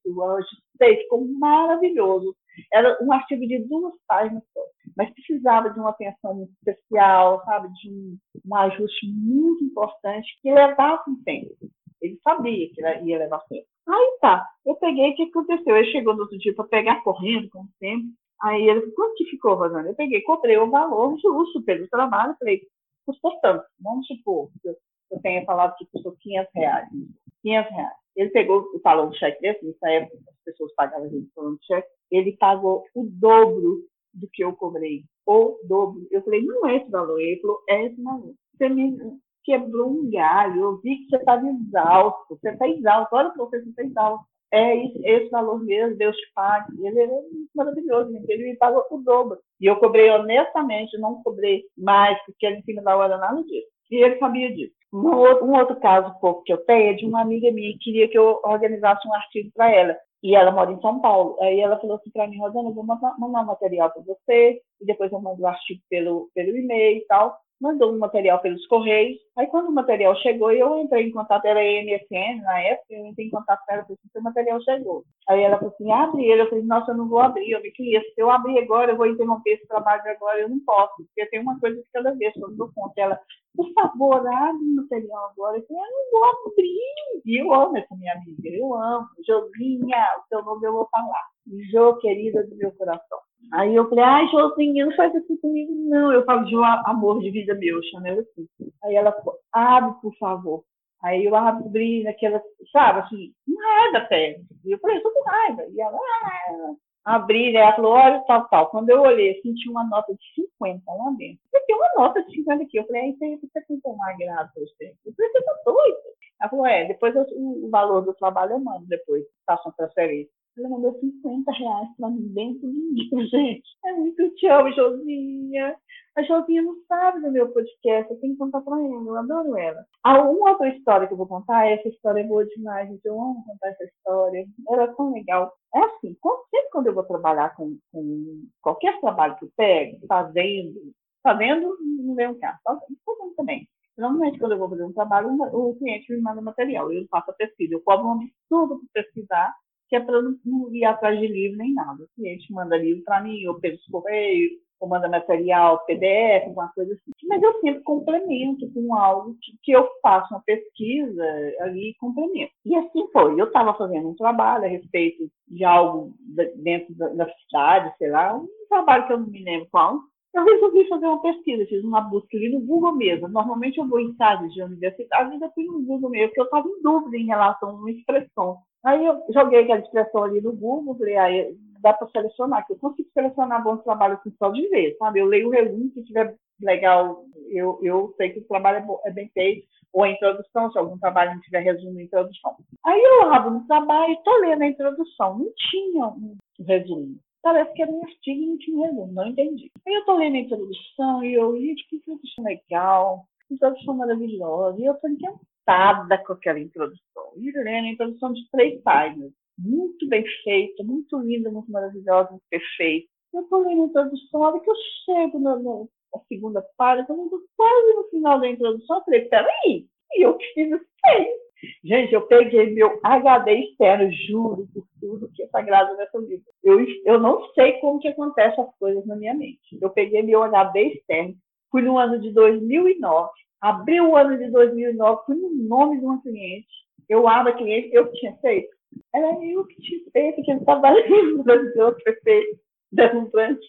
Sei, ficou maravilhoso. Era um artigo de duas páginas só, mas precisava de uma atenção especial, sabe? De um, um ajuste muito importante que levava um tempo. Ele sabia que ia levar tempo. Aí tá, eu peguei, o que aconteceu? Ele chegou no outro dia para pegar correndo, como sempre. Aí ele falou, quanto que ficou, Rosana? Eu peguei, comprei o valor justo pelo trabalho, falei, custou tanto. Vamos supor eu, eu tenha falado que custou 500 reais. 500 reais. Ele pegou o talão de cheque desse, nessa época as pessoas pagavam a gente de cheque, ele pagou o dobro do que eu cobrei. O dobro. Eu falei, não é esse valor. Ele falou, é esse valor. Você me quebrou um galho, eu vi que você estava exausto, você está exausto, olha para você, você está exausto. É esse, esse, valor mesmo, Deus te pague. Ele é maravilhoso, ele me pagou o dobro. E eu cobrei honestamente, não cobrei mais, porque ele em cima da hora nada disso. E ele sabia disso. Um outro, caso pouco que eu tenho é de uma amiga minha que queria que eu organizasse um artigo para ela. E ela mora em São Paulo. Aí ela falou assim para mim, Rosana, eu vou mandar, mandar um material para você, e depois eu mando o artigo pelo, pelo e-mail e tal mandou um material pelos correios. Aí, quando o material chegou, eu entrei em contato, era MSN na época, eu entrei em contato com ela, falei assim, o material chegou. Aí ela falou assim, abre ele. Eu falei, nossa, eu não vou abrir. Eu me queria, se eu abrir agora, eu vou interromper esse trabalho agora, eu não posso, porque tem uma coisa que cada vez, eu não dou conta. Ela, por favor, abre o material agora. Eu falei, eu não vou abrir. E eu amo essa minha amiga, eu amo. Jovinha, o seu nome eu vou falar. Jo, querida do meu coração. Aí eu falei, ai, Josinha, não faz assim comigo, não. Eu falo, Jo, amor de vida meu, chamei ela assim. Aí ela falou, abre, por favor. Aí eu abri naquela, sabe, assim, com raiva até. E eu falei, eu tô com raiva. E ela, ah, abri, né? Ela falou, olha, tal, tal. Quando eu olhei, senti uma nota de 50 lá dentro. Eu tem uma nota de 50 aqui. Eu falei, isso aí você tem que tomar grado pra você. Eu falei, você tá doido? Ela falou, é, depois eu, o valor do trabalho eu mando depois, faço uma transferência. Ela mandou 50 reais para mim dentro do livro, gente. É muito amo, Josinha. A Josinha não sabe do meu podcast, eu tenho que contar para ela, eu adoro ela. Uma outra história que eu vou contar, essa história é boa demais, gente. Eu amo contar essa história. Ela é tão legal. É assim, sempre quando eu vou trabalhar com, com qualquer trabalho que eu pego, fazendo, fazendo, não vem um caso, fazendo também. Normalmente, quando eu vou fazer um trabalho, o cliente me manda material, eu faço a pesquisa, eu cobro um absurdo para pesquisar que é para não ir atrás de livro nem nada. O cliente manda livro para mim, ou pelos correios, ou manda material, PDF, alguma coisa assim. Mas eu sempre complemento com algo que, que eu faço uma pesquisa ali e complemento. E assim foi. Eu estava fazendo um trabalho a respeito de algo dentro da, da cidade, sei lá, um trabalho que eu não me lembro qual, eu resolvi fazer uma pesquisa, fiz uma busca ali no Google mesmo. Normalmente eu vou em sites de universidade eu fui no Google mesmo, porque eu estava em dúvida em relação a uma expressão. Aí eu joguei aquela expressão ali no Google, falei, aí dá para selecionar, que eu consigo selecionar bons trabalhos assim, só de ver, sabe? Eu leio o resumo, se tiver legal, eu, eu sei que o trabalho é, bom, é bem feito, ou a introdução, se algum trabalho não tiver resumo introdução. Aí eu abro no trabalho e estou lendo a introdução, não tinha um resumo. Parece que era um artigo e não tinha um resumo, não entendi. Aí eu estou lendo a introdução e eu, gente, que introdução legal, que introdução maravilhosa, e eu estou encantada com aquela introdução. E lendo a introdução de três páginas, muito bem feita, muito linda, muito maravilhosa, muito perfeita. Eu estou lendo a introdução, a hora que eu chego na, na segunda página, eu quase no final da introdução, eu falei, peraí, e eu fiz isso Gente, eu peguei meu HD externo, juro por tudo que é sagrado nessa vida. Eu, eu não sei como que acontecem as coisas na minha mente. Eu peguei meu HD externo, fui no ano de 2009, abri o ano de 2009, fui no nome de uma cliente, eu abro a cliente, eu tinha feito. Era eu que tinha feito, que estava trabalhando no Brasil, perfeito, deslumbrante.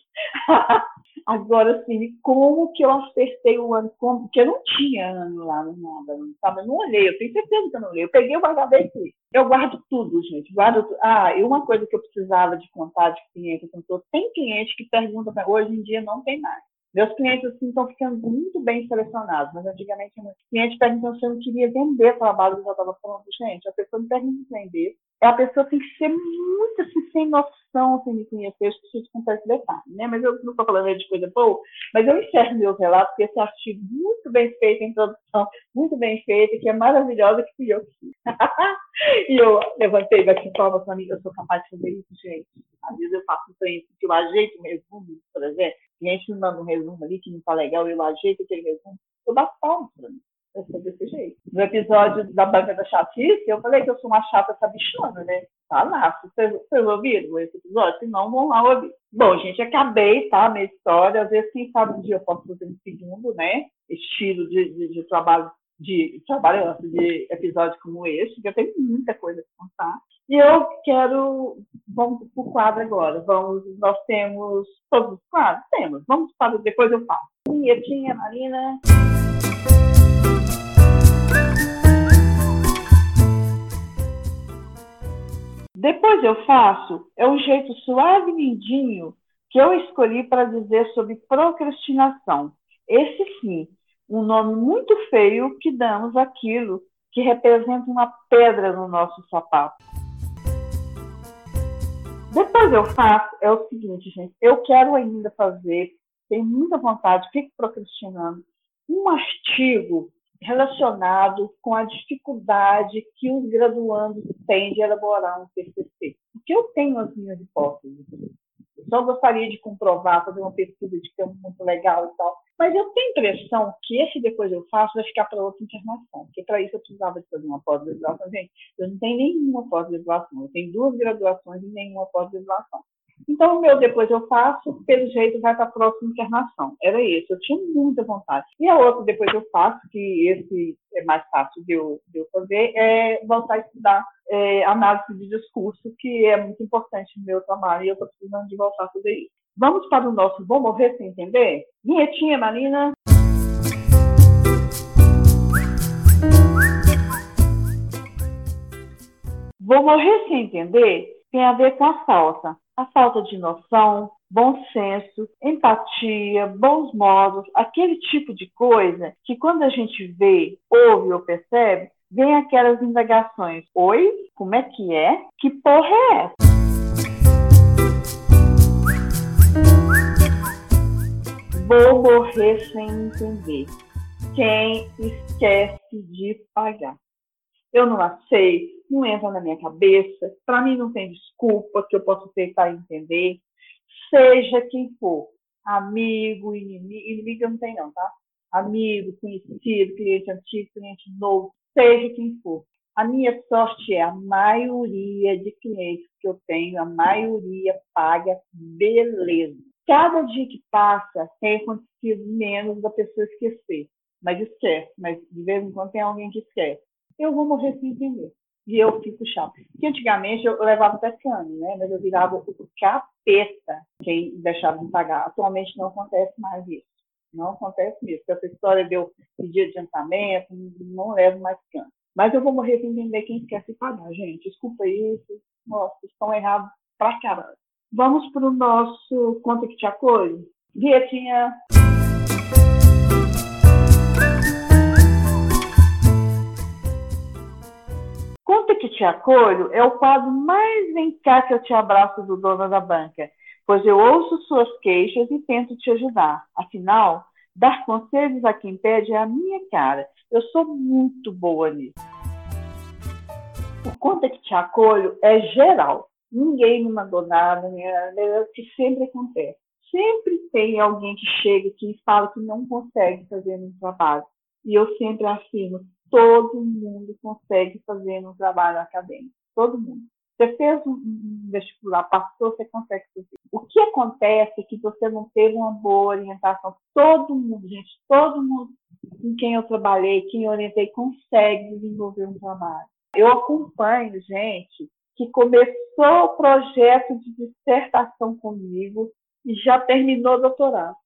Agora, assim, como que eu acertei o ano? Como? Porque eu não tinha ano lá no nada, sabe? Eu não olhei, eu tenho certeza que eu não olhei. Eu peguei o HD aqui. Eu guardo tudo, gente. Guardo Ah, e uma coisa que eu precisava de contar de cliente, tem cliente que pergunta hoje em dia não tem mais. Meus clientes assim, estão ficando muito bem selecionados, mas antigamente o cliente perguntando se eu não queria vender trabalho que eu estava falando, gente, a pessoa me pergunta vender, a pessoa tem que ser muito assim, sem noção, sem me conhecer, eu preciso contar esse detalhe, né? Mas eu não estou falando de coisa boa, mas eu encerro meus relatos, porque esse artigo muito bem feito, a introdução muito bem feita, que é maravilhosa, que fui eu que e eu levantei daqui palmas para mim, eu sou capaz de fazer isso, gente. Às vezes eu faço trem que eu ajeito um resumo, por exemplo, o cliente me manda um resumo ali que não está legal, eu ajeito aquele resumo, eu bato palmas para mim. Eu sou desse jeito. No episódio da Banca da Chatice, eu falei que eu sou uma chata sabichona, né? Tá lá. Vocês, ouviram esse episódio? Se não, vão lá ouvir. Bom, gente, acabei, tá? Minha história. Às vezes, quem sabe um dia eu posso fazer um segundo, né? Estilo de, de, de trabalho de trabalho de episódio como este, que eu tenho muita coisa para contar. E eu quero. Vamos para o quadro agora. Vamos, nós temos todos os quadros? Temos. Vamos para depois eu faço. Vinhetinha, Marina. Depois eu faço é um jeito suave e lindinho que eu escolhi para dizer sobre procrastinação. Esse sim, um nome muito feio que damos àquilo que representa uma pedra no nosso sapato. Depois eu faço é o seguinte, gente, eu quero ainda fazer, tenho muita vontade, fico procrastinando, um artigo relacionado com a dificuldade que os graduandos têm de elaborar um TCC. Porque eu tenho as minhas hipóteses. Eu só gostaria de comprovar, fazer uma pesquisa de campo muito legal e tal. Mas eu tenho a impressão que esse depois eu faço vai ficar para outra internação. Porque para isso eu precisava de fazer uma pós-graduação. Gente, eu não tenho nenhuma pós-graduação. Eu tenho duas graduações e nenhuma pós-graduação. Então, o meu depois eu faço, pelo jeito vai para a próxima internação. Era isso, eu tinha muita vontade. E a outra depois eu faço, que esse é mais fácil de eu, de eu fazer, é voltar a estudar é, análise de discurso, que é muito importante no meu trabalho, e eu estou precisando de voltar a fazer isso. Vamos para o nosso Vou Morrer Sem Entender? Vinhetinha, Marina. Vou morrer sem entender tem a ver com a falta a falta de noção, bom senso, empatia, bons modos, aquele tipo de coisa que quando a gente vê, ouve ou percebe, vem aquelas indagações. Oi? Como é que é? Que porra é? Vou morrer sem entender. Quem esquece de pagar? Eu não aceito não entra na minha cabeça, para mim não tem desculpa que eu posso tentar entender, seja quem for, amigo, inimigo, inimigo não tem não, tá? Amigo, conhecido, cliente antigo, cliente novo, seja quem for. A minha sorte é a maioria de clientes que eu tenho, a maioria paga beleza. Cada dia que passa tem acontecido menos da pessoa esquecer. Mas esquece, mas de vez em quando tem alguém que esquece. Eu vou morrer sem entender e eu fico chato. Porque antigamente eu levava até cano, né? Mas eu virava o capeta quem deixava de pagar. Atualmente não acontece mais isso. Não acontece mesmo. Essa história de eu pedir adiantamento, não levo mais cano. Mas eu vou morrer sem entender quem quer se pagar, gente. Desculpa isso. Nossa, estão errados pra caralho. Vamos para o nosso Conta que te acolhe? Vietinha. Conta que te acolho é o quadro mais vem cá que eu te abraço do dono da banca, pois eu ouço suas queixas e tento te ajudar. Afinal, dar conselhos a quem pede é a minha cara. Eu sou muito boa nisso. O Conta que te acolho é geral. Ninguém me mandou nada, é o que sempre acontece. Sempre tem alguém que chega aqui e fala que não consegue fazer um trabalho. E eu sempre afirmo, todo mundo consegue fazer no trabalho acadêmico. Todo mundo. Você fez um vestibular, passou, você consegue fazer. O que acontece é que você não teve uma boa orientação. Todo mundo, gente, todo mundo com quem eu trabalhei, quem eu orientei, consegue desenvolver um trabalho. Eu acompanho gente que começou o projeto de dissertação comigo e já terminou o doutorado.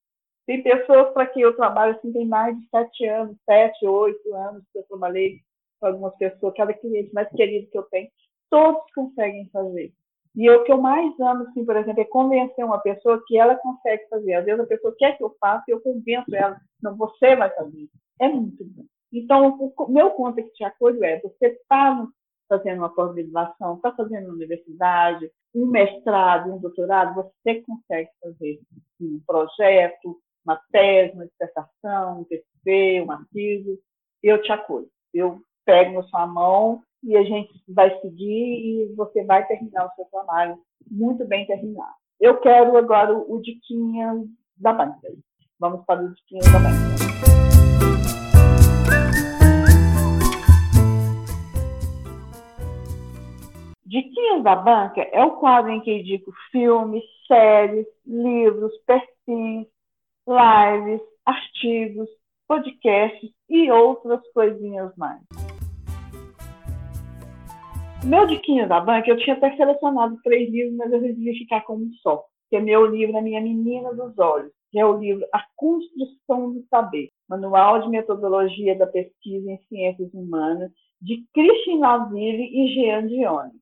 Tem pessoas para quem eu trabalho assim, tem mais de sete anos, sete, oito anos que eu trabalhei com algumas pessoas, cada cliente mais querido que eu tenho, todos conseguem fazer. E o que eu mais amo, assim, por exemplo, é convencer uma pessoa que ela consegue fazer. Às vezes a pessoa quer que eu faça e eu convenço ela, não, você vai fazer. É muito bom. Então, o meu ponto que te acolho é, você está fazendo uma pós-graduação, está fazendo uma universidade, um mestrado, um doutorado, você consegue fazer um projeto, uma tese, uma dissertação, um TCC, um artigo, eu te acolho. Eu pego na sua mão e a gente vai seguir e você vai terminar o seu trabalho muito bem terminado. Eu quero agora o Diquinha da banca. Vamos para o Diquinha da banca. Diquinhas da Banca é o quadro em que indico filmes, séries, livros, perfis, lives, artigos, podcasts e outras coisinhas mais. Meu diquinho da banca, eu tinha até selecionado três livros, mas eu resolvi ficar com um só, que é meu livro A Minha Menina dos Olhos, que é o livro A Construção do Saber, Manual de Metodologia da Pesquisa em Ciências Humanas, de Christian Laville e Jean Dione.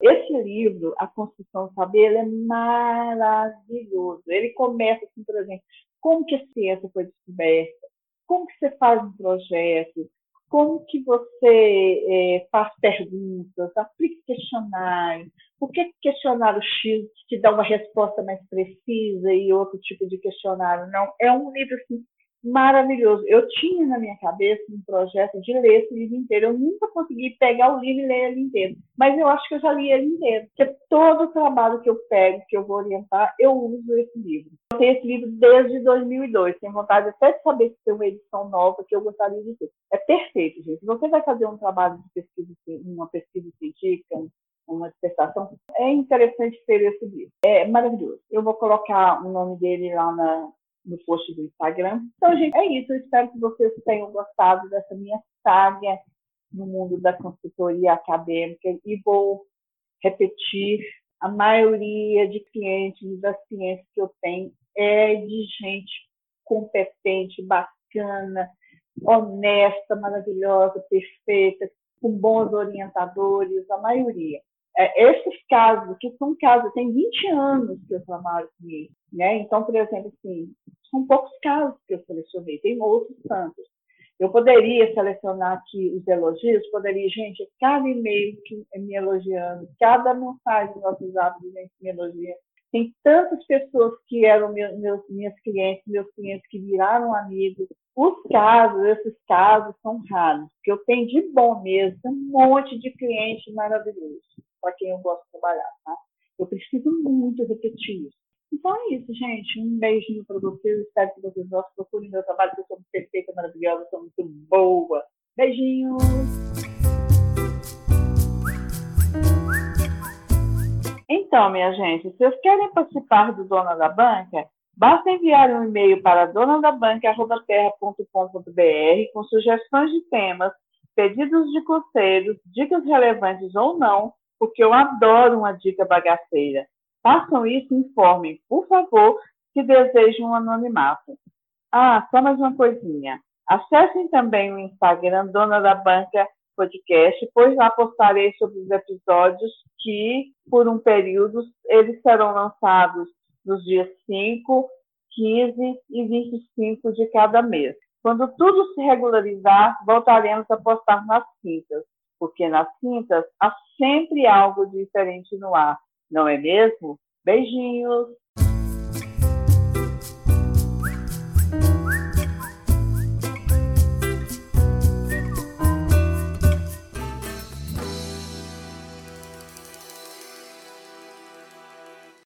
Esse livro, A Construção do Saber, é maravilhoso. Ele começa assim, por exemplo, como que a ciência foi descoberta, como que você faz um projeto, como que você é, faz perguntas, aplica questionário, por que questionário X te dá uma resposta mais precisa e outro tipo de questionário? Não? É um livro assim, maravilhoso. Eu tinha na minha cabeça um projeto de ler esse livro inteiro. Eu nunca consegui pegar o livro e ler ele inteiro, mas eu acho que eu já li ele inteiro. Porque todo o trabalho que eu pego, que eu vou orientar, eu uso esse livro. Eu tenho esse livro desde 2002. Tenho vontade até de saber se tem uma edição nova que eu gostaria de ter. É perfeito, gente. Você vai fazer um trabalho de pesquisa, uma pesquisa científica, uma dissertação, é interessante ter esse livro. É maravilhoso. Eu vou colocar o nome dele lá na, no post do Instagram. Então, gente, é isso. Eu espero que vocês tenham gostado dessa minha saga no mundo da consultoria acadêmica e vou repetir. A maioria de clientes das clientes que eu tenho é de gente competente, bacana, honesta, maravilhosa, perfeita, com bons orientadores, a maioria. É, esses casos, que são casos, tem 20 anos que eu trabalho com isso, né? Então, por exemplo, assim, são poucos casos que eu selecionei, tem outros tantos. Eu poderia selecionar aqui os elogios, poderia, gente, cada e-mail que me elogiando, cada mensagem no WhatsApp de gente me elogia. Tem tantas pessoas que eram meus, meus, minhas clientes, meus clientes que viraram amigos. Os casos, esses casos são raros, porque eu tenho de bom mesmo um monte de clientes maravilhosos para quem eu gosto de trabalhar, tá? Eu preciso muito repetir isso. Então é isso, gente. Um beijinho para vocês. Espero que vocês gostem. Procurem meu trabalho, que eu sou perfeita, maravilhosa, sou muito boa. Beijinhos! Então, minha gente, se vocês querem participar do Dona da Banca, basta enviar um e-mail para donadabanca.terra.com.br com sugestões de temas, pedidos de conselhos, dicas relevantes ou não, porque eu adoro uma dica bagaceira. Façam isso e informem, por favor, se desejam um anonimato. Ah, só mais uma coisinha. Acessem também o Instagram Dona da Banca Podcast, pois lá postarei sobre os episódios que, por um período, eles serão lançados nos dias 5, 15 e 25 de cada mês. Quando tudo se regularizar, voltaremos a postar nas quintas porque nas quintas há sempre algo diferente no ar, não é mesmo? Beijinhos!